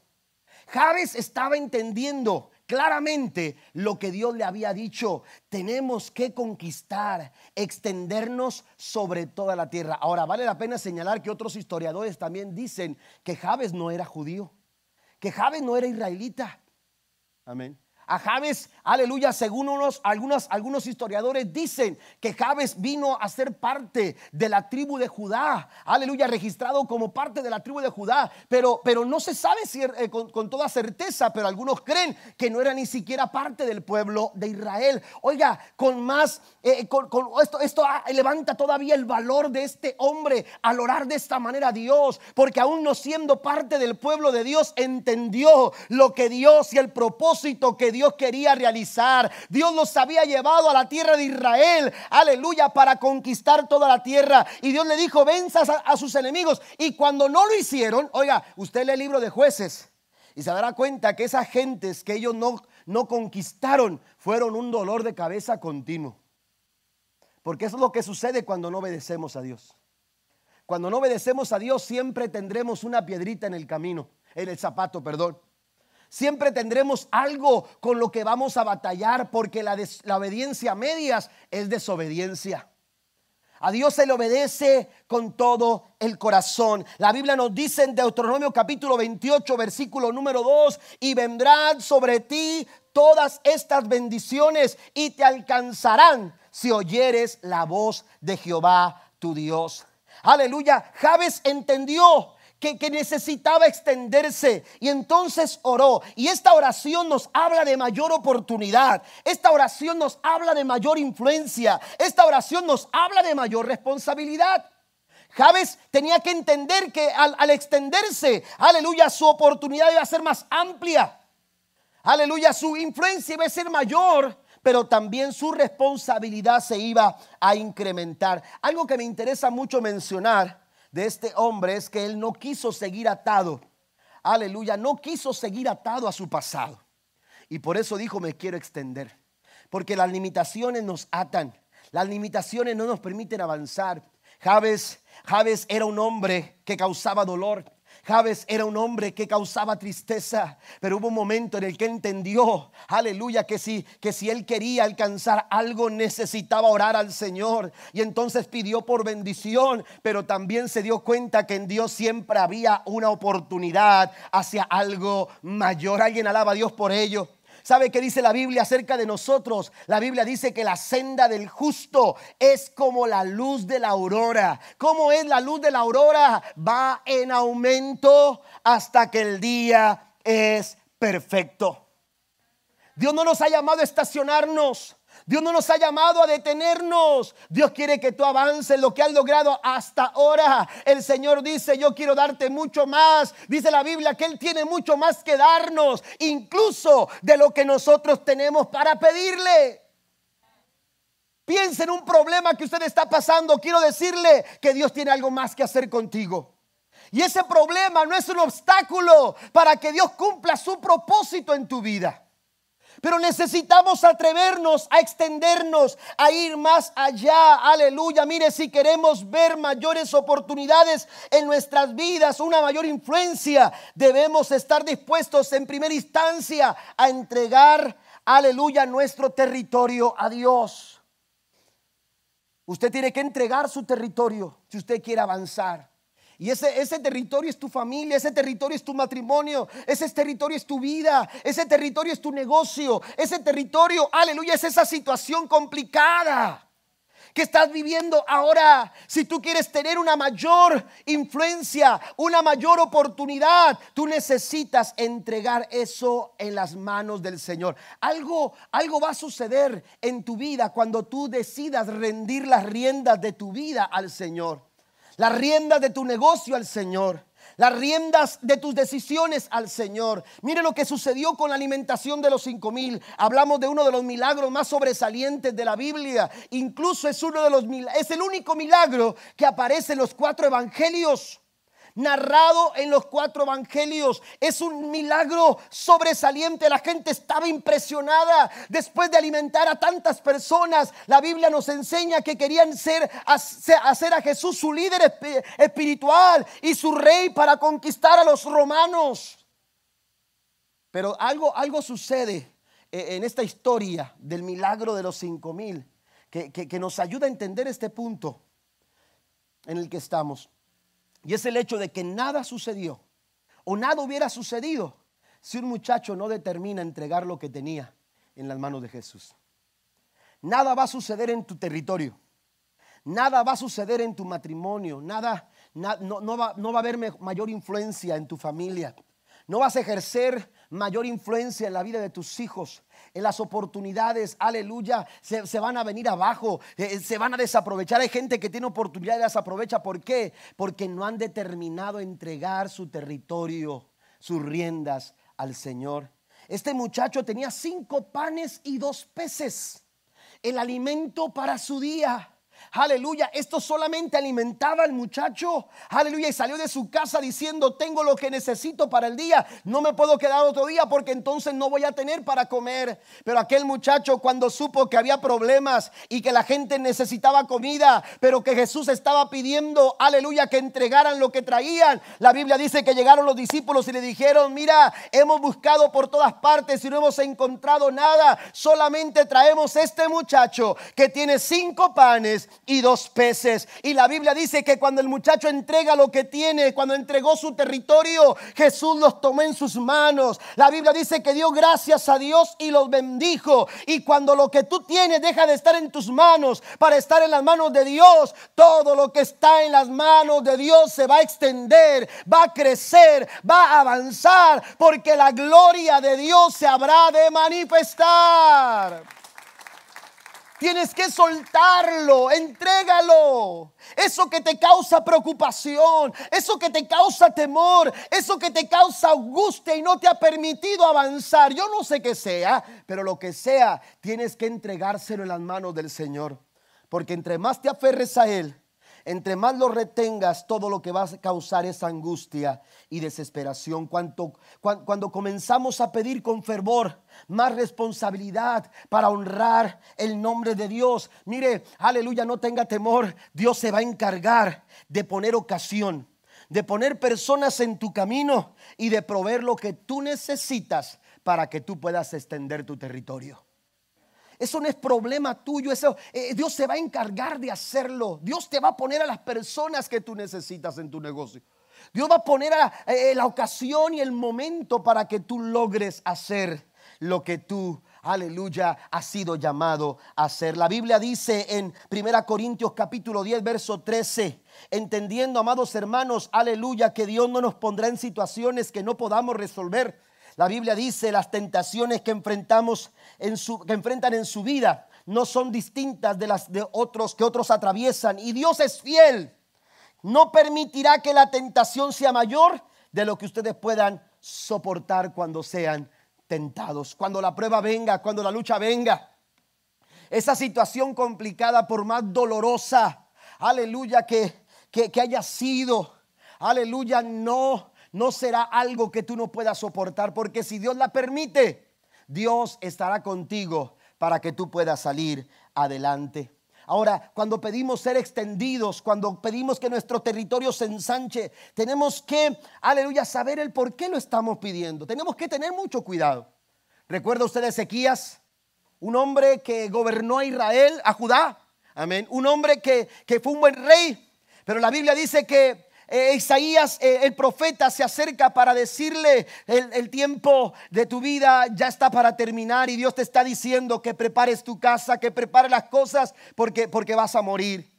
Jabes estaba entendiendo claramente lo que Dios le había dicho. Tenemos que conquistar, extendernos sobre toda la tierra. Ahora, vale la pena señalar que otros historiadores también dicen que Jabes no era judío, que Jabes no era israelita. Amén. A Jabes, aleluya, según unos, algunos, algunos historiadores dicen que Jabes vino a ser parte de la tribu de Judá, aleluya, registrado como parte de la tribu de Judá, pero, pero no se sabe si, eh, con, toda certeza, pero algunos creen que no era ni siquiera parte del pueblo de Israel. Oiga, con más, eh, con, esto, esto ah, levanta todavía el valor de este hombre al orar de esta manera a Dios, porque aún no siendo parte del pueblo de Dios, entendió lo que Dios y el propósito que Dios Dios quería realizar. Dios los había llevado a la tierra de Israel, aleluya, para conquistar toda la tierra. Y Dios le dijo, venzas a, sus enemigos. Y cuando no lo hicieron, oiga, usted lee el libro de jueces y se dará cuenta que esas gentes que ellos no, no conquistaron fueron un dolor de cabeza continuo. Porque eso es lo que sucede cuando no obedecemos a Dios. Cuando no obedecemos a Dios siempre tendremos una piedrita en el camino, en el zapato, perdón. Siempre tendremos algo con lo que vamos a batallar porque la, obediencia a medias es desobediencia. A Dios se le obedece con todo el corazón. La Biblia nos dice en Deuteronomio capítulo 28, versículo número 2, y vendrán sobre ti todas estas bendiciones y te alcanzarán si oyeres la voz de Jehová tu Dios. Aleluya. Javes entendió que, necesitaba extenderse. Y entonces oró. Y esta oración nos habla de mayor oportunidad. Esta oración nos habla de mayor influencia. Esta oración nos habla de mayor responsabilidad. Javes tenía que entender que al, al, extenderse, aleluya, su oportunidad iba a ser más amplia. Aleluya, su influencia iba a ser mayor, pero también su responsabilidad se iba a incrementar. Algo que me interesa mucho mencionar de este hombre es que él no quiso seguir atado. Aleluya, no quiso seguir atado a su pasado. Y por eso dijo, me quiero extender. Porque las limitaciones nos atan. Las limitaciones no nos permiten avanzar. Javes, Javes era un hombre que causaba dolor. Javes era un hombre que causaba tristeza, pero hubo un momento en el que entendió, aleluya, que si, que si él quería alcanzar algo necesitaba orar al Señor. Y entonces pidió por bendición, pero también se dio cuenta que en Dios siempre había una oportunidad hacia algo mayor. Alguien alaba a Dios por ello. ¿Sabe qué dice la Biblia acerca de nosotros? La Biblia dice que la senda del justo es como la luz de la aurora. ¿Cómo es la luz de la aurora? Va en aumento hasta que el día es perfecto. Dios no nos ha llamado a estacionarnos. Dios no nos ha llamado a detenernos. Dios quiere que tú avances lo que has logrado hasta ahora. El Señor dice, yo quiero darte mucho más. Dice la Biblia que Él tiene mucho más que darnos, incluso de lo que nosotros tenemos para pedirle. Piensa en un problema que usted está pasando. Quiero decirle que Dios tiene algo más que hacer contigo. Y ese problema no es un obstáculo para que Dios cumpla su propósito en tu vida. Pero necesitamos atrevernos a extendernos, a ir más allá. Aleluya. Mire, si queremos ver mayores oportunidades en nuestras vidas, una mayor influencia, debemos estar dispuestos en primera instancia a entregar, aleluya, nuestro territorio a Dios. Usted tiene que entregar su territorio si usted quiere avanzar. Y ese, ese territorio es tu familia, ese territorio es tu matrimonio, ese territorio es tu vida, ese territorio es tu negocio, ese territorio, aleluya, es esa situación complicada que estás viviendo ahora. Si tú quieres tener una mayor influencia, una mayor oportunidad, tú necesitas entregar eso en las manos del Señor. Algo, algo va a suceder en tu vida cuando tú decidas rendir las riendas de tu vida al Señor las riendas de tu negocio al Señor, las riendas de tus decisiones al Señor. Mire lo que sucedió con la alimentación de los cinco mil. Hablamos de uno de los milagros más sobresalientes de la Biblia. Incluso es uno de los es el único milagro que aparece en los cuatro evangelios narrado en los cuatro evangelios. Es un milagro sobresaliente. La gente estaba impresionada después de alimentar a tantas personas. La Biblia nos enseña que querían ser, hacer a Jesús su líder espiritual y su rey para conquistar a los romanos. Pero algo, algo sucede eh, en esta historia del milagro de los cinco mil que, que nos ayuda a entender este punto en el que estamos. Y es el hecho de que nada sucedió o nada hubiera sucedido si un muchacho no determina entregar lo que tenía en las manos de Jesús. Nada va a suceder en tu territorio. Nada va a suceder en tu matrimonio. Nada, no, va, no va a haber mayor influencia en tu familia. No vas a ejercer mayor influencia en la vida de tus hijos en las oportunidades, aleluya, se, van a venir abajo, eh, eh, se van a desaprovechar. Hay gente que tiene oportunidades las aprovecha. ¿Por qué? Porque no han determinado entregar su territorio, sus riendas al Señor. Este muchacho tenía cinco panes y dos peces, el alimento para su día. Aleluya, esto solamente alimentaba al muchacho. Aleluya, y salió de su casa diciendo, tengo lo que necesito para el día. No me puedo quedar otro día porque entonces no voy a tener para comer. Pero aquel muchacho cuando supo que había problemas y que la gente necesitaba comida, pero que Jesús estaba pidiendo, aleluya, que entregaran lo que traían. La Biblia dice que llegaron los discípulos y le dijeron, mira, hemos buscado por todas partes y no hemos encontrado nada. Solamente traemos este muchacho que tiene cinco panes y dos peces. Y la Biblia dice que cuando el muchacho entrega lo que tiene, cuando entregó su territorio, Jesús los tomó en sus manos. La Biblia dice que dio gracias a Dios y los bendijo. Y cuando lo que tú tienes deja de estar en tus manos para estar en las manos de Dios, todo lo que está en las manos de Dios se va a extender, va a crecer, va a avanzar, porque la gloria de Dios se habrá de manifestar. Tienes que soltarlo, entrégalo. Eso que te causa preocupación, eso que te causa temor, eso que te causa angustia y no te ha permitido avanzar. Yo no sé qué sea, pero lo que sea, tienes que entregárselo en las manos del Señor. Porque entre más te aferres a Él, entre más lo retengas, todo lo que va a causar es angustia y desesperación. Cuando, cuando, comenzamos a pedir con fervor más responsabilidad para honrar el nombre de Dios, mire, aleluya, no tenga temor, Dios se va a encargar de poner ocasión, de poner personas en tu camino y de proveer lo que tú necesitas para que tú puedas extender tu territorio. Eso no es problema tuyo. Eso, eh, Dios se va a encargar de hacerlo. Dios te va a poner a las personas que tú necesitas en tu negocio. Dios va a poner eh, la ocasión y el momento para que tú logres hacer lo que tú, aleluya, has sido llamado a hacer. La Biblia dice en 1 Corintios capítulo 10, verso 13, entendiendo, amados hermanos, aleluya, que Dios no nos pondrá en situaciones que no podamos resolver la Biblia dice las tentaciones que enfrentamos en su, que enfrentan en su vida no son distintas de las de otros que otros atraviesan y Dios es fiel. No permitirá que la tentación sea mayor de lo que ustedes puedan soportar cuando sean tentados, cuando la prueba venga, cuando la lucha venga. Esa situación complicada, por más dolorosa, aleluya, que, que, que haya sido, aleluya, no, no será algo que tú no puedas soportar, porque si Dios la permite, Dios estará contigo para que tú puedas salir adelante. Ahora, cuando pedimos ser extendidos, cuando pedimos que nuestro territorio se ensanche, tenemos que, aleluya, saber el por qué lo estamos pidiendo. Tenemos que tener mucho cuidado. ¿Recuerda usted a Ezequías? Un hombre que gobernó a Israel, a Judá, Amén. Un hombre que, que fue un buen rey, pero la Biblia dice que eh, Isaías, eh, el profeta, se acerca para decirle, el, tiempo de tu vida ya está para terminar y Dios te está diciendo que prepares tu casa, que prepares las cosas porque, porque vas a morir.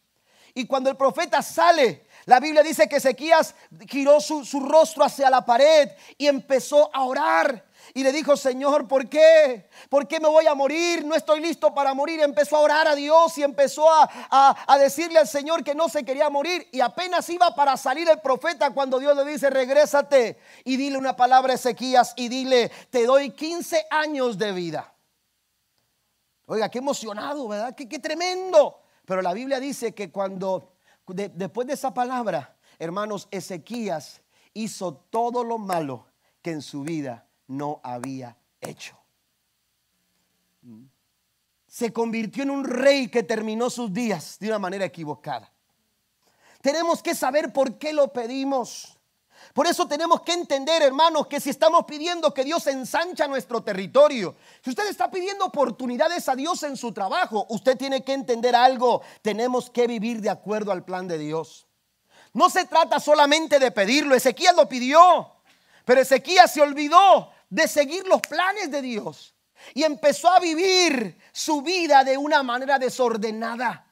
Y cuando el profeta sale, la Biblia dice que Ezequías giró su, su rostro hacia la pared y empezó a orar. Y le dijo, Señor, ¿por qué? ¿Por qué me voy a morir? No estoy listo para morir. Empezó a orar a Dios y empezó a, decirle al Señor que no se quería morir. Y apenas iba para salir el profeta cuando Dios le dice, regrésate y dile una palabra a Ezequías y dile, te doy 15 años de vida. Oiga, qué emocionado, ¿verdad? Qué, qué tremendo. Pero la Biblia dice que cuando, después de esa palabra, hermanos, Ezequías hizo todo lo malo que en su vida no había hecho. Se convirtió en un rey que terminó sus días de una manera equivocada. Tenemos que saber por qué lo pedimos. Por eso tenemos que entender, hermanos, que si estamos pidiendo que Dios ensancha nuestro territorio, si usted está pidiendo oportunidades a Dios en su trabajo, usted tiene que entender algo. Tenemos que vivir de acuerdo al plan de Dios. No se trata solamente de pedirlo. Ezequías lo pidió, pero Ezequías se olvidó de seguir los planes de Dios y empezó a vivir su vida de una manera desordenada.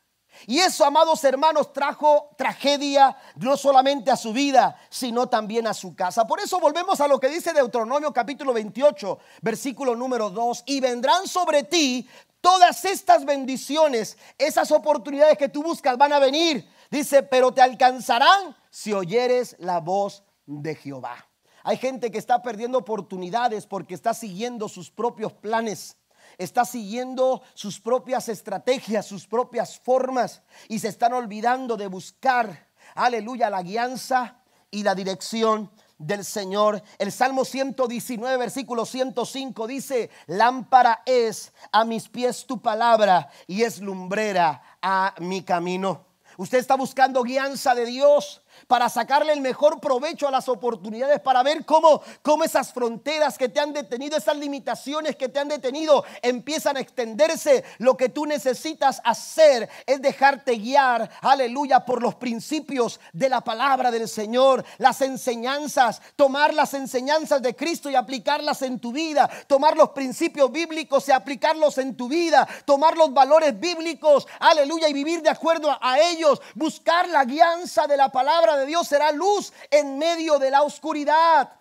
Y eso, amados hermanos, trajo tragedia no solamente a su vida, sino también a su casa. Por eso volvemos a lo que dice Deuteronomio capítulo 28, versículo número 2. Y vendrán sobre ti todas estas bendiciones, esas oportunidades que tú buscas van a venir. Dice, pero te alcanzarán si oyeres la voz de Jehová. Hay gente que está perdiendo oportunidades porque está siguiendo sus propios planes, está siguiendo sus propias estrategias, sus propias formas y se están olvidando de buscar, aleluya, la guianza y la dirección del Señor. El Salmo 119, versículo 105 dice, lámpara es a mis pies tu palabra y es lumbrera a mi camino. Usted está buscando guianza de Dios para sacarle el mejor provecho a las oportunidades, para ver cómo, cómo esas fronteras que te han detenido, esas limitaciones que te han detenido, empiezan a extenderse. Lo que tú necesitas hacer es dejarte guiar, aleluya, por los principios de la palabra del Señor, las enseñanzas, tomar las enseñanzas de Cristo y aplicarlas en tu vida, tomar los principios bíblicos y aplicarlos en tu vida, tomar los valores bíblicos, aleluya, y vivir de acuerdo a ellos, buscar la guianza de la palabra de Dios será luz en medio de la oscuridad.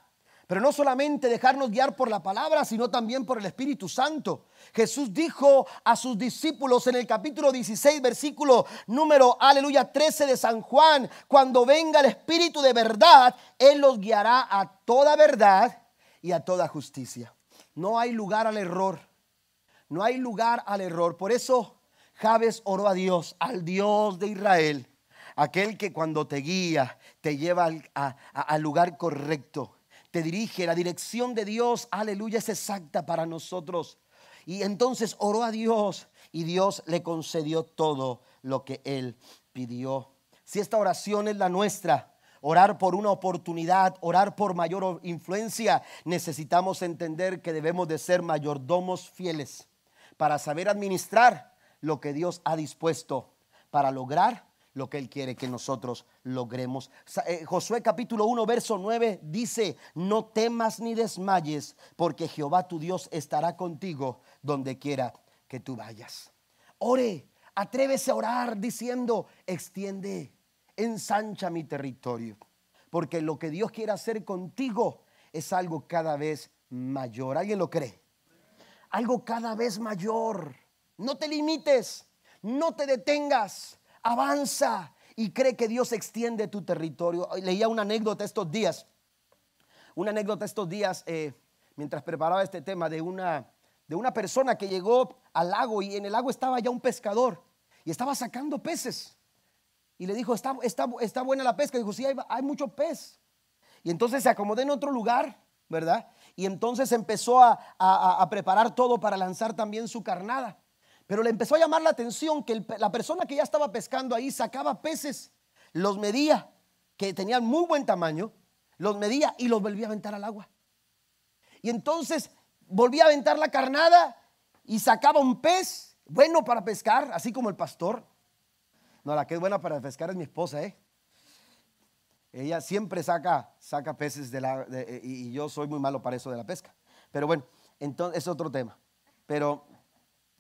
Pero no solamente dejarnos guiar por la palabra, sino también por el Espíritu Santo. Jesús dijo a sus discípulos en el capítulo 16, versículo número, aleluya, 13 de San Juan, cuando venga el Espíritu de verdad, Él los guiará a toda verdad y a toda justicia. No hay lugar al error. No hay lugar al error. Por eso Javes oró a Dios, al Dios de Israel aquel que cuando te guía, te lleva al, lugar correcto, te dirige, la dirección de Dios, aleluya, es exacta para nosotros. Y entonces oró a Dios y Dios le concedió todo lo que él pidió. Si esta oración es la nuestra, orar por una oportunidad, orar por mayor influencia, necesitamos entender que debemos de ser mayordomos fieles para saber administrar lo que Dios ha dispuesto para lograr lo que Él quiere que nosotros logremos. Eh, Josué capítulo 1, verso 9 dice, no temas ni desmayes, porque Jehová tu Dios estará contigo donde quiera que tú vayas. Ore, atrévese a orar diciendo, extiende, ensancha mi territorio, porque lo que Dios quiere hacer contigo es algo cada vez mayor. ¿Alguien lo cree? Algo cada vez mayor. No te limites, no te detengas avanza y cree que Dios extiende tu territorio. Leía una anécdota estos días, una anécdota estos días, eh, mientras preparaba este tema, de una, de una persona que llegó al lago y en el lago estaba ya un pescador y estaba sacando peces. Y le dijo, está, está, está buena la pesca. Y dijo, sí, hay, hay mucho pez. Y entonces se acomodó en otro lugar, ¿verdad? Y entonces empezó a, a preparar todo para lanzar también su carnada. Pero le empezó a llamar la atención que la persona que ya estaba pescando ahí sacaba peces, los medía, que tenían muy buen tamaño, los medía y los volvía a aventar al agua. Y entonces volvía a aventar la carnada y sacaba un pez bueno para pescar, así como el pastor. No, la que es buena para pescar es mi esposa, ¿eh? Ella siempre saca, saca peces de la, y yo soy muy malo para eso de la pesca. Pero bueno, entonces es otro tema. Pero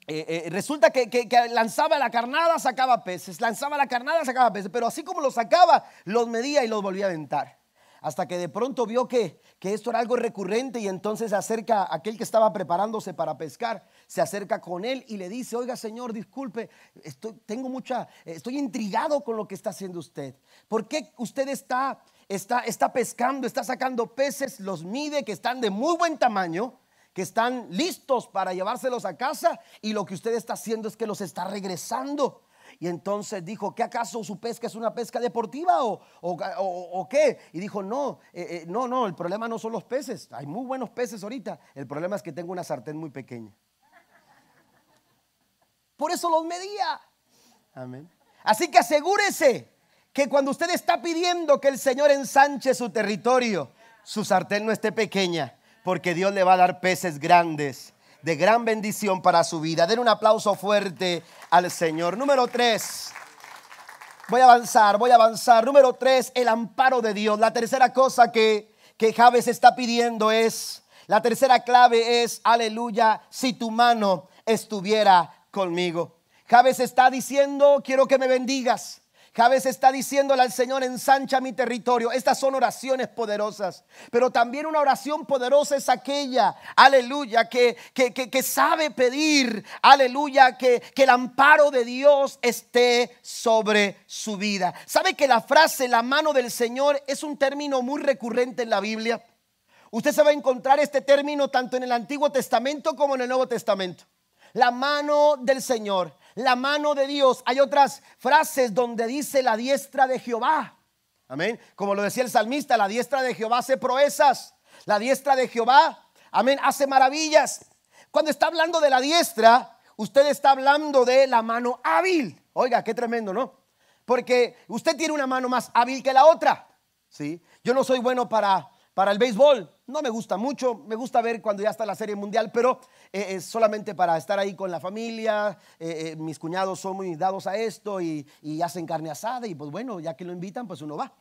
eh, eh, resulta que, lanzaba la carnada, sacaba peces, lanzaba la carnada, sacaba peces, pero así como los sacaba, los medía y los volvía a aventar. Hasta que de pronto vio que, esto era algo recurrente y entonces se acerca aquel que estaba preparándose para pescar, se acerca con él y le dice, oiga señor, disculpe, estoy, tengo mucha, estoy intrigado con lo que está haciendo usted. ¿Por qué usted está, está pescando, está sacando peces, los mide, que están de muy buen tamaño? Que están listos para llevárselos a casa y lo que usted está haciendo es que los está regresando. Y entonces dijo, ¿qué acaso su pesca es una pesca deportiva o, o, qué? Y dijo, no, eh, eh, no, no, el problema no son los peces. Hay muy buenos peces ahorita. El problema es que tengo una sartén muy pequeña. Por eso los medía. Amén. Así que asegúrese que cuando usted está pidiendo que el Señor ensanche su territorio, su sartén no esté pequeña porque Dios le va a dar peces grandes de gran bendición para su vida. Den un aplauso fuerte al Señor. Número tres. Voy a avanzar, voy a avanzar. Número tres, el amparo de Dios. La tercera cosa que, que Javes está pidiendo es, la tercera clave es, aleluya, si tu mano estuviera conmigo. Javes está diciendo, quiero que me bendigas. Javes está diciéndole al Señor, ensancha mi territorio. Estas son oraciones poderosas. Pero también una oración poderosa es aquella, aleluya, que, que, sabe pedir, aleluya, que, que el amparo de Dios esté sobre su vida. ¿Sabe que la frase la mano del Señor es un término muy recurrente en la Biblia? Usted se va a encontrar este término tanto en el Antiguo Testamento como en el Nuevo Testamento. La mano del Señor la mano de Dios. Hay otras frases donde dice la diestra de Jehová. Amén. Como lo decía el salmista, la diestra de Jehová hace proezas. La diestra de Jehová, amén, hace maravillas. Cuando está hablando de la diestra, usted está hablando de la mano hábil. Oiga, qué tremendo, ¿no? Porque usted tiene una mano más hábil que la otra. ¿sí? Yo no soy bueno para para el béisbol no me gusta mucho, me gusta ver cuando ya está la serie mundial, pero eh, es solamente para estar ahí con la familia. Eh, eh, mis cuñados son muy dados a esto y, hacen carne asada y pues bueno, ya que lo invitan, pues uno va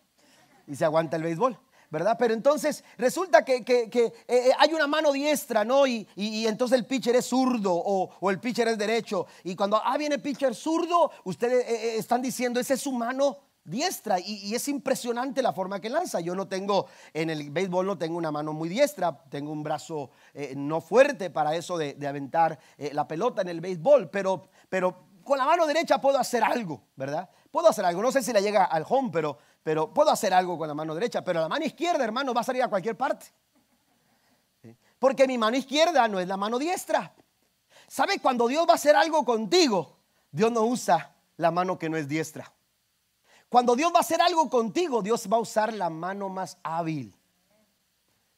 y se aguanta el béisbol. ¿verdad? Pero entonces resulta que, hay una mano diestra, ¿no? Y, entonces el pitcher es zurdo o, o, el pitcher es derecho. Y cuando, ah, viene pitcher zurdo, ustedes están diciendo, esa es su mano diestra y, es impresionante la forma que lanza. Yo no tengo, en el béisbol no tengo una mano muy diestra, tengo un brazo eh, no fuerte para eso de, aventar eh, la pelota en el béisbol, pero, pero con la mano derecha puedo hacer algo, ¿verdad? Puedo hacer algo, no sé si le llega al home, pero, pero puedo hacer algo con la mano derecha, pero la mano izquierda, hermano, va a salir a cualquier parte. Porque mi mano izquierda no es la mano diestra. ¿Sabe cuando Dios va a hacer algo contigo? Dios no usa la mano que no es diestra. Cuando Dios va a hacer algo contigo, Dios va a usar la mano más hábil.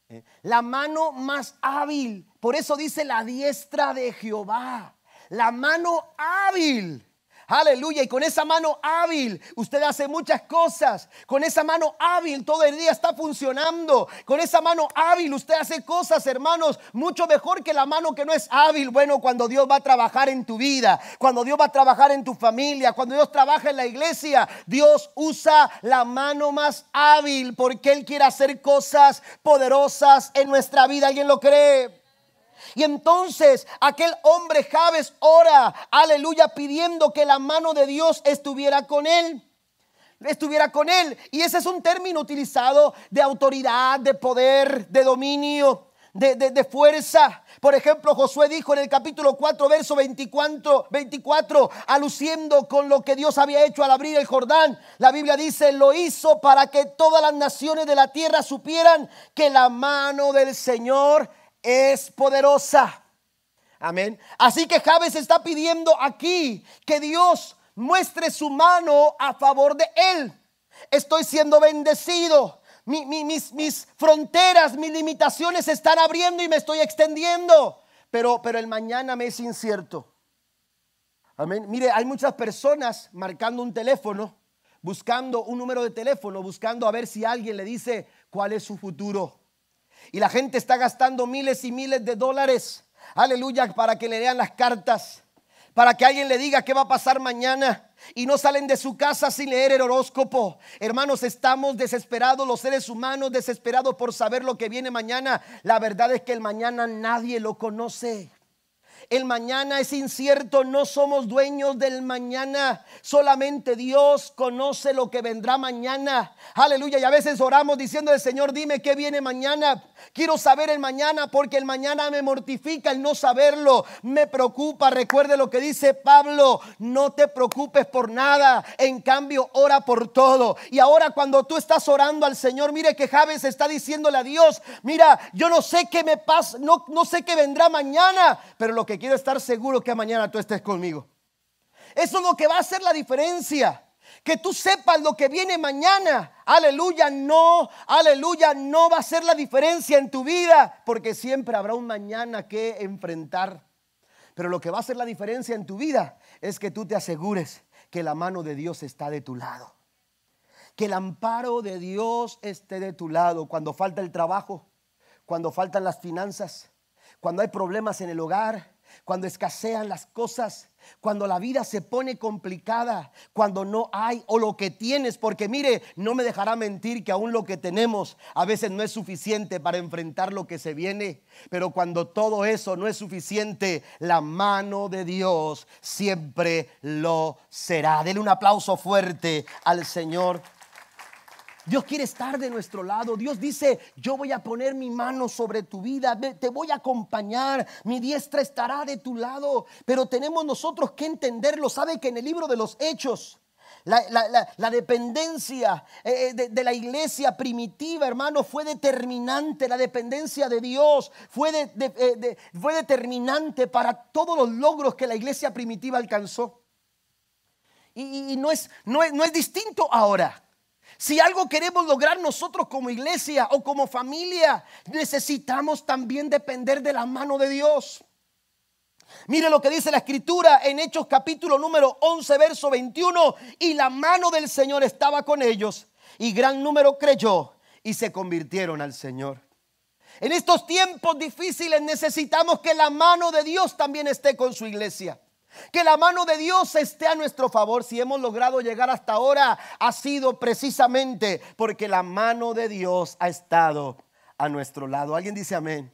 Eh, la mano más hábil. Por eso dice la diestra de Jehová. La mano hábil. Aleluya. Y con esa mano hábil usted hace muchas cosas. Con esa mano hábil todo el día está funcionando. Con esa mano hábil usted hace cosas, hermanos, mucho mejor que la mano que no es hábil. Bueno, cuando Dios va a trabajar en tu vida, cuando Dios va a trabajar en tu familia, cuando Dios trabaja en la iglesia, Dios usa la mano más hábil porque Él quiere hacer cosas poderosas en nuestra vida. ¿Alguien lo cree? Y entonces aquel hombre Javes ora, aleluya, pidiendo que la mano de Dios estuviera con él. Estuviera con él. Y ese es un término utilizado de autoridad, de poder, de dominio, de, fuerza. Por ejemplo, Josué dijo en el capítulo 4, verso 24, 24, aluciendo con lo que Dios había hecho al abrir el Jordán. La Biblia dice, lo hizo para que todas las naciones de la tierra supieran que la mano del Señor es poderosa. Amén. Así que Javes está pidiendo aquí que Dios muestre su mano a favor de él. Estoy siendo bendecido. mis, mis, fronteras, mis limitaciones se están abriendo y me estoy extendiendo. Pero, pero el mañana me es incierto. Amén. Mire, hay muchas personas marcando un teléfono, buscando un número de teléfono, buscando a ver si alguien le dice cuál es su futuro. Y la gente está gastando miles y miles de dólares, aleluya, para que le lean las cartas. para que alguien le diga qué va a pasar mañana y no salen de su casa sin leer el horóscopo. Hermanos, estamos desesperados los seres humanos, desesperados por saber lo que viene mañana. La verdad es que el mañana nadie lo conoce. El mañana es incierto, no somos dueños del mañana. Solamente Dios conoce lo que vendrá mañana. Aleluya. Y a veces oramos diciendo al Señor, dime qué viene mañana. Quiero saber el mañana porque el mañana me mortifica el no saberlo. Me preocupa. Recuerde lo que dice Pablo. No te preocupes por nada. En cambio, ora por todo. Y ahora cuando tú estás orando al Señor, mire que Javes está diciéndole a Dios, mira, yo no sé qué me pasa, no, no sé qué vendrá mañana, pero lo que quiero estar seguro que mañana tú estés conmigo. Eso es lo que va a hacer la diferencia. Que tú sepas lo que viene mañana. Aleluya, no, aleluya, no va a ser la diferencia en tu vida. Porque siempre habrá un mañana que enfrentar. Pero lo que va a hacer la diferencia en tu vida es que tú te asegures que la mano de Dios está de tu lado. Que el amparo de Dios esté de tu lado cuando falta el trabajo, cuando faltan las finanzas, cuando hay problemas en el hogar, cuando escasean las cosas, cuando la vida se pone complicada, cuando no hay o lo que tienes, porque mire, no me dejará mentir que aún lo que tenemos a veces no es suficiente para enfrentar lo que se viene, pero cuando todo eso no es suficiente, la mano de Dios siempre lo será. Dele un aplauso fuerte al Señor Dios quiere estar de nuestro lado. Dios dice, yo voy a poner mi mano sobre tu vida, te voy a acompañar, mi diestra estará de tu lado. Pero tenemos nosotros que entenderlo. ¿Sabe que en el libro de los hechos... La, dependencia eh, eh, de, la iglesia primitiva, hermano, fue determinante. La dependencia de Dios fue, eh, fue determinante para todos los logros que la iglesia primitiva alcanzó. Y, no, es, no, es, no es distinto ahora. Si algo queremos lograr nosotros como iglesia o como familia, necesitamos también depender de la mano de Dios. Mire lo que dice la escritura en Hechos capítulo número 11, verso 21. Y la mano del Señor estaba con ellos y gran número creyó y se convirtieron al Señor. En estos tiempos difíciles necesitamos que la mano de Dios también esté con su iglesia. Que la mano de Dios esté a nuestro favor. Si hemos logrado llegar hasta ahora, ha sido precisamente porque la mano de Dios ha estado a nuestro lado. ¿Alguien dice amén?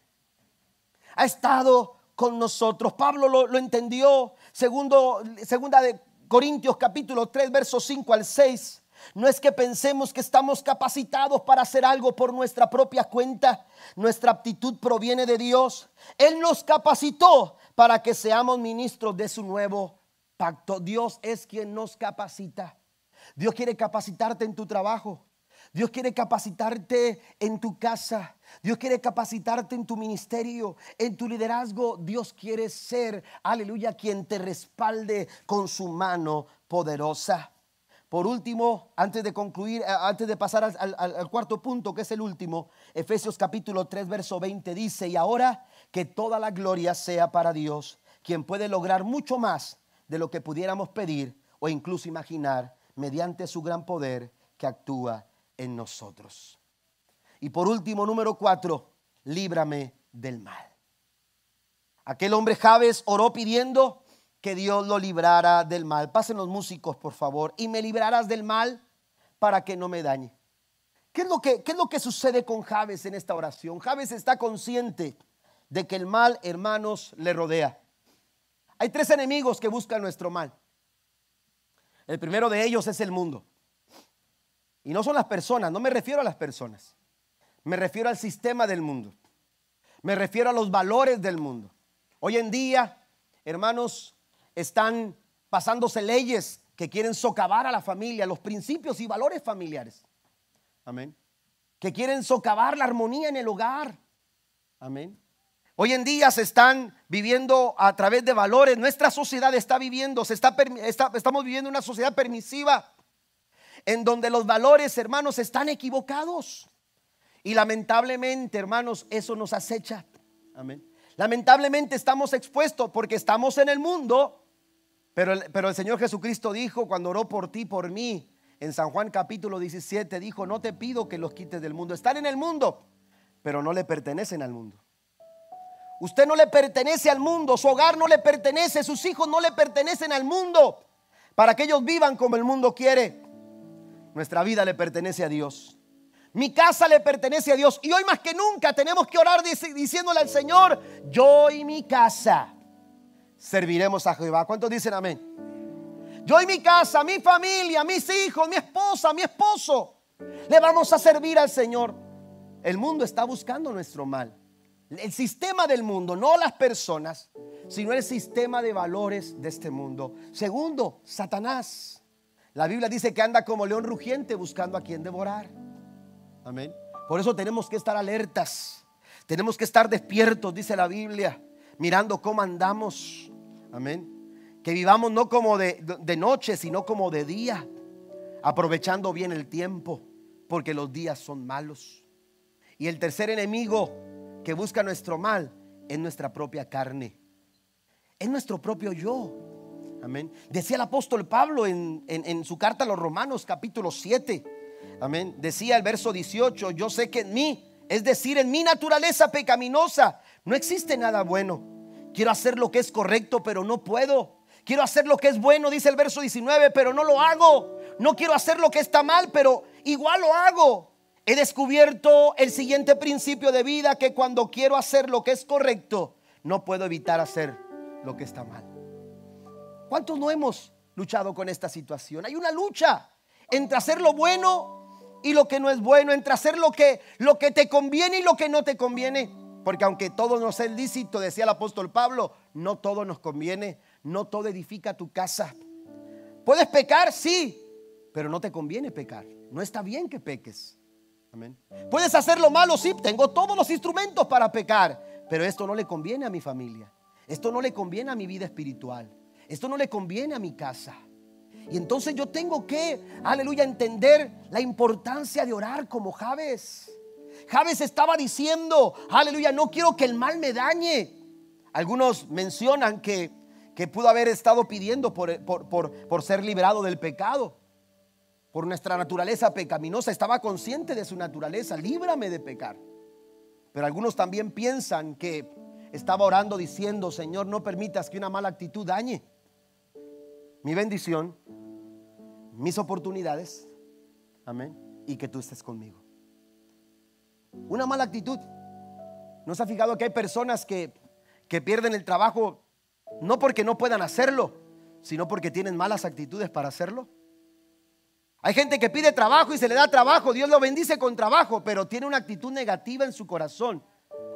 Ha estado con nosotros. Pablo lo, entendió. Segundo, segunda de Corintios capítulo 3, versos 5 al 6. No es que pensemos que estamos capacitados para hacer algo por nuestra propia cuenta. Nuestra aptitud proviene de Dios. Él nos capacitó para que seamos ministros de su nuevo pacto. Dios es quien nos capacita. Dios quiere capacitarte en tu trabajo. Dios quiere capacitarte en tu casa. Dios quiere capacitarte en tu ministerio, en tu liderazgo. Dios quiere ser, aleluya, quien te respalde con su mano poderosa. Por último, antes de concluir, eh, antes de pasar al, al, cuarto punto, que es el último, Efesios capítulo 3, verso 20 dice, y ahora que toda la gloria sea para Dios, quien puede lograr mucho más de lo que pudiéramos pedir o incluso imaginar mediante su gran poder que actúa en nosotros. Y por último, número cuatro, líbrame del mal. Aquel hombre Javes oró pidiendo que Dios lo librara del mal. Pasen los músicos, por favor, y me librarás del mal para que no me dañe. ¿Qué es lo que, qué es lo que sucede con Javes en esta oración? Javes está consciente de que el mal, hermanos, le rodea. Hay tres enemigos que buscan nuestro mal. El primero de ellos es el mundo. Y no son las personas, no me refiero a las personas. Me refiero al sistema del mundo. Me refiero a los valores del mundo. Hoy en día, hermanos, están pasándose leyes que quieren socavar a la familia, los principios y valores familiares. Amén. Que quieren socavar la armonía en el hogar. Amén. Hoy en día se están viviendo a través de valores. Nuestra sociedad está viviendo, se está, estamos viviendo una sociedad permisiva en donde los valores, hermanos, están equivocados. Y lamentablemente, hermanos, eso nos acecha. Amén. Lamentablemente estamos expuestos porque estamos en el mundo, pero el, pero el Señor Jesucristo dijo cuando oró por ti, por mí, en San Juan capítulo 17, dijo, no te pido que los quites del mundo. Están en el mundo, pero no le pertenecen al mundo. Usted no le pertenece al mundo, su hogar no le pertenece, sus hijos no le pertenecen al mundo, para que ellos vivan como el mundo quiere. Nuestra vida le pertenece a Dios. Mi casa le pertenece a Dios. Y hoy más que nunca tenemos que orar diciéndole al Señor, yo y mi casa serviremos a Jehová. ¿Cuántos dicen amén? Yo y mi casa, mi familia, mis hijos, mi esposa, mi esposo, le vamos a servir al Señor. El mundo está buscando nuestro mal. El sistema del mundo, no las personas, sino el sistema de valores de este mundo. Segundo, Satanás. La Biblia dice que anda como león rugiente buscando a quien devorar. Amén. Por eso tenemos que estar alertas. Tenemos que estar despiertos, dice la Biblia, mirando cómo andamos. Amén. Que vivamos no como de, de noche, sino como de día, aprovechando bien el tiempo, porque los días son malos. Y el tercer enemigo que busca nuestro mal es nuestra propia carne, es nuestro propio yo. Amén. Decía el apóstol Pablo en, en su carta a los Romanos capítulo 7 Amén. Decía el verso 18, yo sé que en mí, es decir, en mi naturaleza pecaminosa, no existe nada bueno. Quiero hacer lo que es correcto, pero no puedo. Quiero hacer lo que es bueno, dice el verso 19, pero no lo hago. No quiero hacer lo que está mal, pero igual lo hago. He descubierto el siguiente principio de vida, que cuando quiero hacer lo que es correcto, no puedo evitar hacer lo que está mal. ¿Cuántos no hemos luchado con esta situación? Hay una lucha entre hacer lo bueno y lo que no es bueno, entre hacer lo que, lo que te conviene y lo que no te conviene. Porque aunque todo nos es lícito, decía el apóstol Pablo, no todo nos conviene, no todo edifica tu casa. ¿Puedes pecar? Sí, pero no te conviene pecar. No está bien que peques. Puedes hacer lo malo, sí, tengo todos los instrumentos para pecar, pero esto no le conviene a mi familia. Esto no le conviene a mi vida espiritual. Esto no le conviene a mi casa. Y entonces yo tengo que, aleluya, entender la importancia de orar como Javes. Javes estaba diciendo, aleluya, no quiero que el mal me dañe. Algunos mencionan que, que pudo haber estado pidiendo por, por ser liberado del pecado, por nuestra naturaleza pecaminosa. Estaba consciente de su naturaleza, líbrame de pecar. Pero algunos también piensan que estaba orando diciendo, Señor, no permitas que una mala actitud dañe mi bendición, mis oportunidades, amén, y que tú estés conmigo. Una mala actitud. ¿No se ha fijado que hay personas que, que pierden el trabajo no porque no puedan hacerlo, sino porque tienen malas actitudes para hacerlo? Hay gente que pide trabajo y se le da trabajo, Dios lo bendice con trabajo, pero tiene una actitud negativa en su corazón.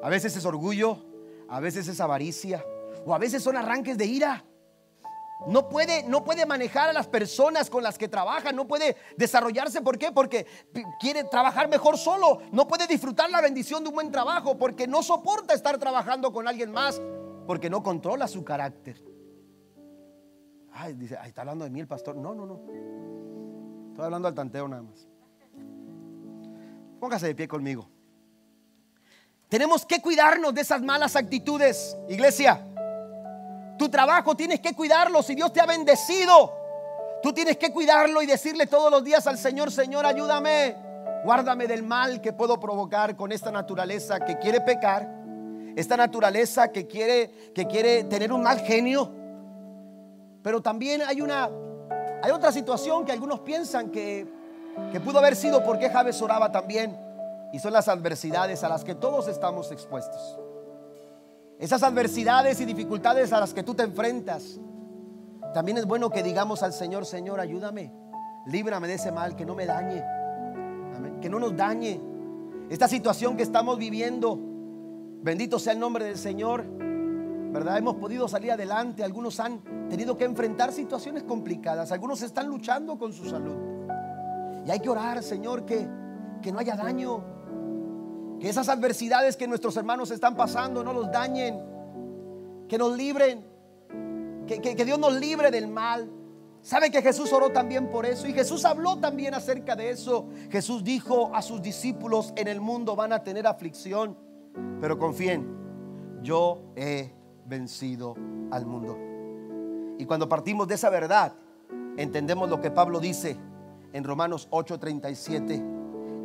A veces es orgullo, a veces es avaricia, o a veces son arranques de ira. No puede, no puede manejar a las personas con las que trabaja, no puede desarrollarse. ¿Por qué? Porque quiere trabajar mejor solo. No puede disfrutar la bendición de un buen trabajo porque no soporta estar trabajando con alguien más, porque no controla su carácter. Ay, dice, ay, está hablando de mí el pastor. No, no, no. Estoy hablando al tanteo nada más. Póngase de pie conmigo. Tenemos que cuidarnos de esas malas actitudes, iglesia. Tu trabajo tienes que cuidarlo si Dios te ha bendecido. Tú tienes que cuidarlo y decirle todos los días al Señor, Señor, ayúdame. Guárdame del mal que puedo provocar con esta naturaleza que quiere pecar. Esta naturaleza que quiere, que quiere tener un mal genio. Pero también hay una, hay otra situación que algunos piensan que, pudo haber sido porque Javes oraba también. Y son las adversidades a las que todos estamos expuestos esas adversidades y dificultades a las que tú te enfrentas, también es bueno que digamos al Señor, Señor, ayúdame, líbrame de ese mal, que no me dañe, que no nos dañe. Esta situación que estamos viviendo, bendito sea el nombre del Señor, ¿verdad? Hemos podido salir adelante, algunos han tenido que enfrentar situaciones complicadas, algunos están luchando con su salud. Y hay que orar, Señor, que, que no haya daño, que esas adversidades que nuestros hermanos están pasando no los dañen. Que nos libren. Que, Dios nos libre del mal. ¿Sabe que Jesús oró también por eso? Y Jesús habló también acerca de eso. Jesús dijo a sus discípulos, en el mundo van a tener aflicción, pero confíen, yo he vencido al mundo. Y cuando partimos de esa verdad, entendemos lo que Pablo dice en Romanos 8:37.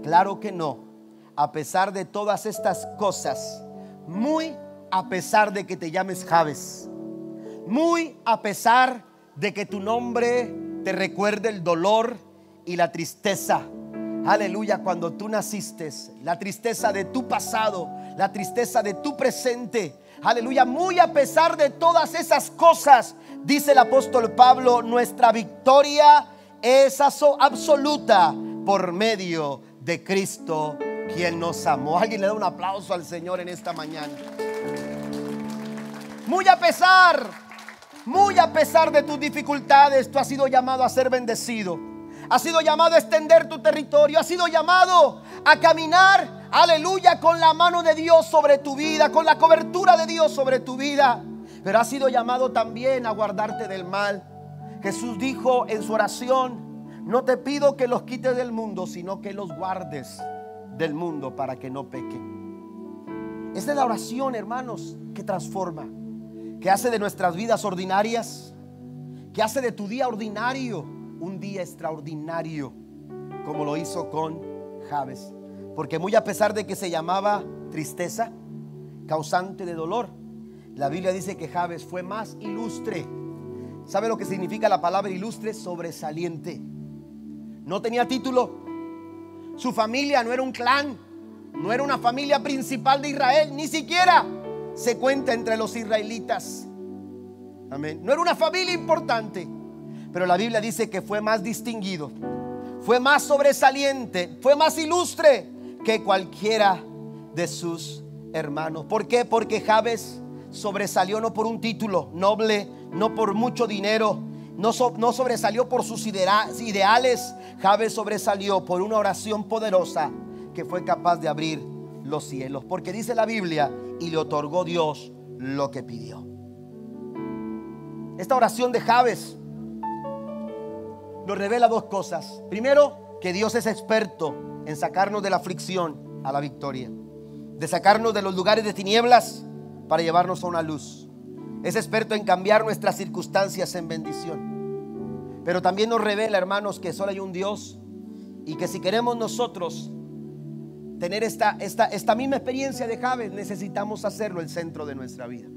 Claro que no a pesar de todas estas cosas, muy a pesar de que te llames Javes. Muy a pesar de que tu nombre te recuerde el dolor y la tristeza. Aleluya, cuando tú naciste, la tristeza de tu pasado, la tristeza de tu presente. Aleluya, muy a pesar de todas esas cosas, dice el apóstol Pablo, nuestra victoria es absoluta por medio de Cristo, quien nos amó. Alguien le da un aplauso al Señor en esta mañana. Muy a pesar, muy a pesar de tus dificultades, tú has sido llamado a ser bendecido. Has sido llamado a extender tu territorio. Has sido llamado a caminar, aleluya, con la mano de Dios sobre tu vida, con la cobertura de Dios sobre tu vida. Pero has sido llamado también a guardarte del mal. Jesús dijo en su oración, no te pido que los quites del mundo, sino que los guardes del mundo para que no pequen. Esta es la oración, hermanos, que transforma, que hace de nuestras vidas ordinarias, que hace de tu día ordinario un día extraordinario, como lo hizo con Javes. Porque muy a pesar de que se llamaba tristeza, causante de dolor, la Biblia dice que Javes fue más ilustre. ¿Sabe lo que significa la palabra ilustre? Sobresaliente. No tenía título. Su familia no era un clan. No era una familia principal de Israel. Ni siquiera se cuenta entre los israelitas. Amén. No era una familia importante. Pero la Biblia dice que fue más distinguido. Fue más sobresaliente. Fue más ilustre que cualquiera de sus hermanos. ¿Por qué? Porque Javes sobresalió no por un título noble, no por mucho dinero, no, sobresalió por sus ideales, Javes sobresalió por una oración poderosa que fue capaz de abrir los cielos. Porque dice la Biblia, y le otorgó Dios lo que pidió. Esta oración de Javes nos revela dos cosas. Primero, que Dios es experto en sacarnos de la aflicción a la victoria, de sacarnos de los lugares de tinieblas para llevarnos a una luz. Es experto en cambiar nuestras circunstancias en bendición. Pero también nos revela, hermanos, que solo hay un Dios y que si queremos nosotros tener esta, esta, esta misma experiencia de Javes, necesitamos hacerlo el centro de nuestra vida.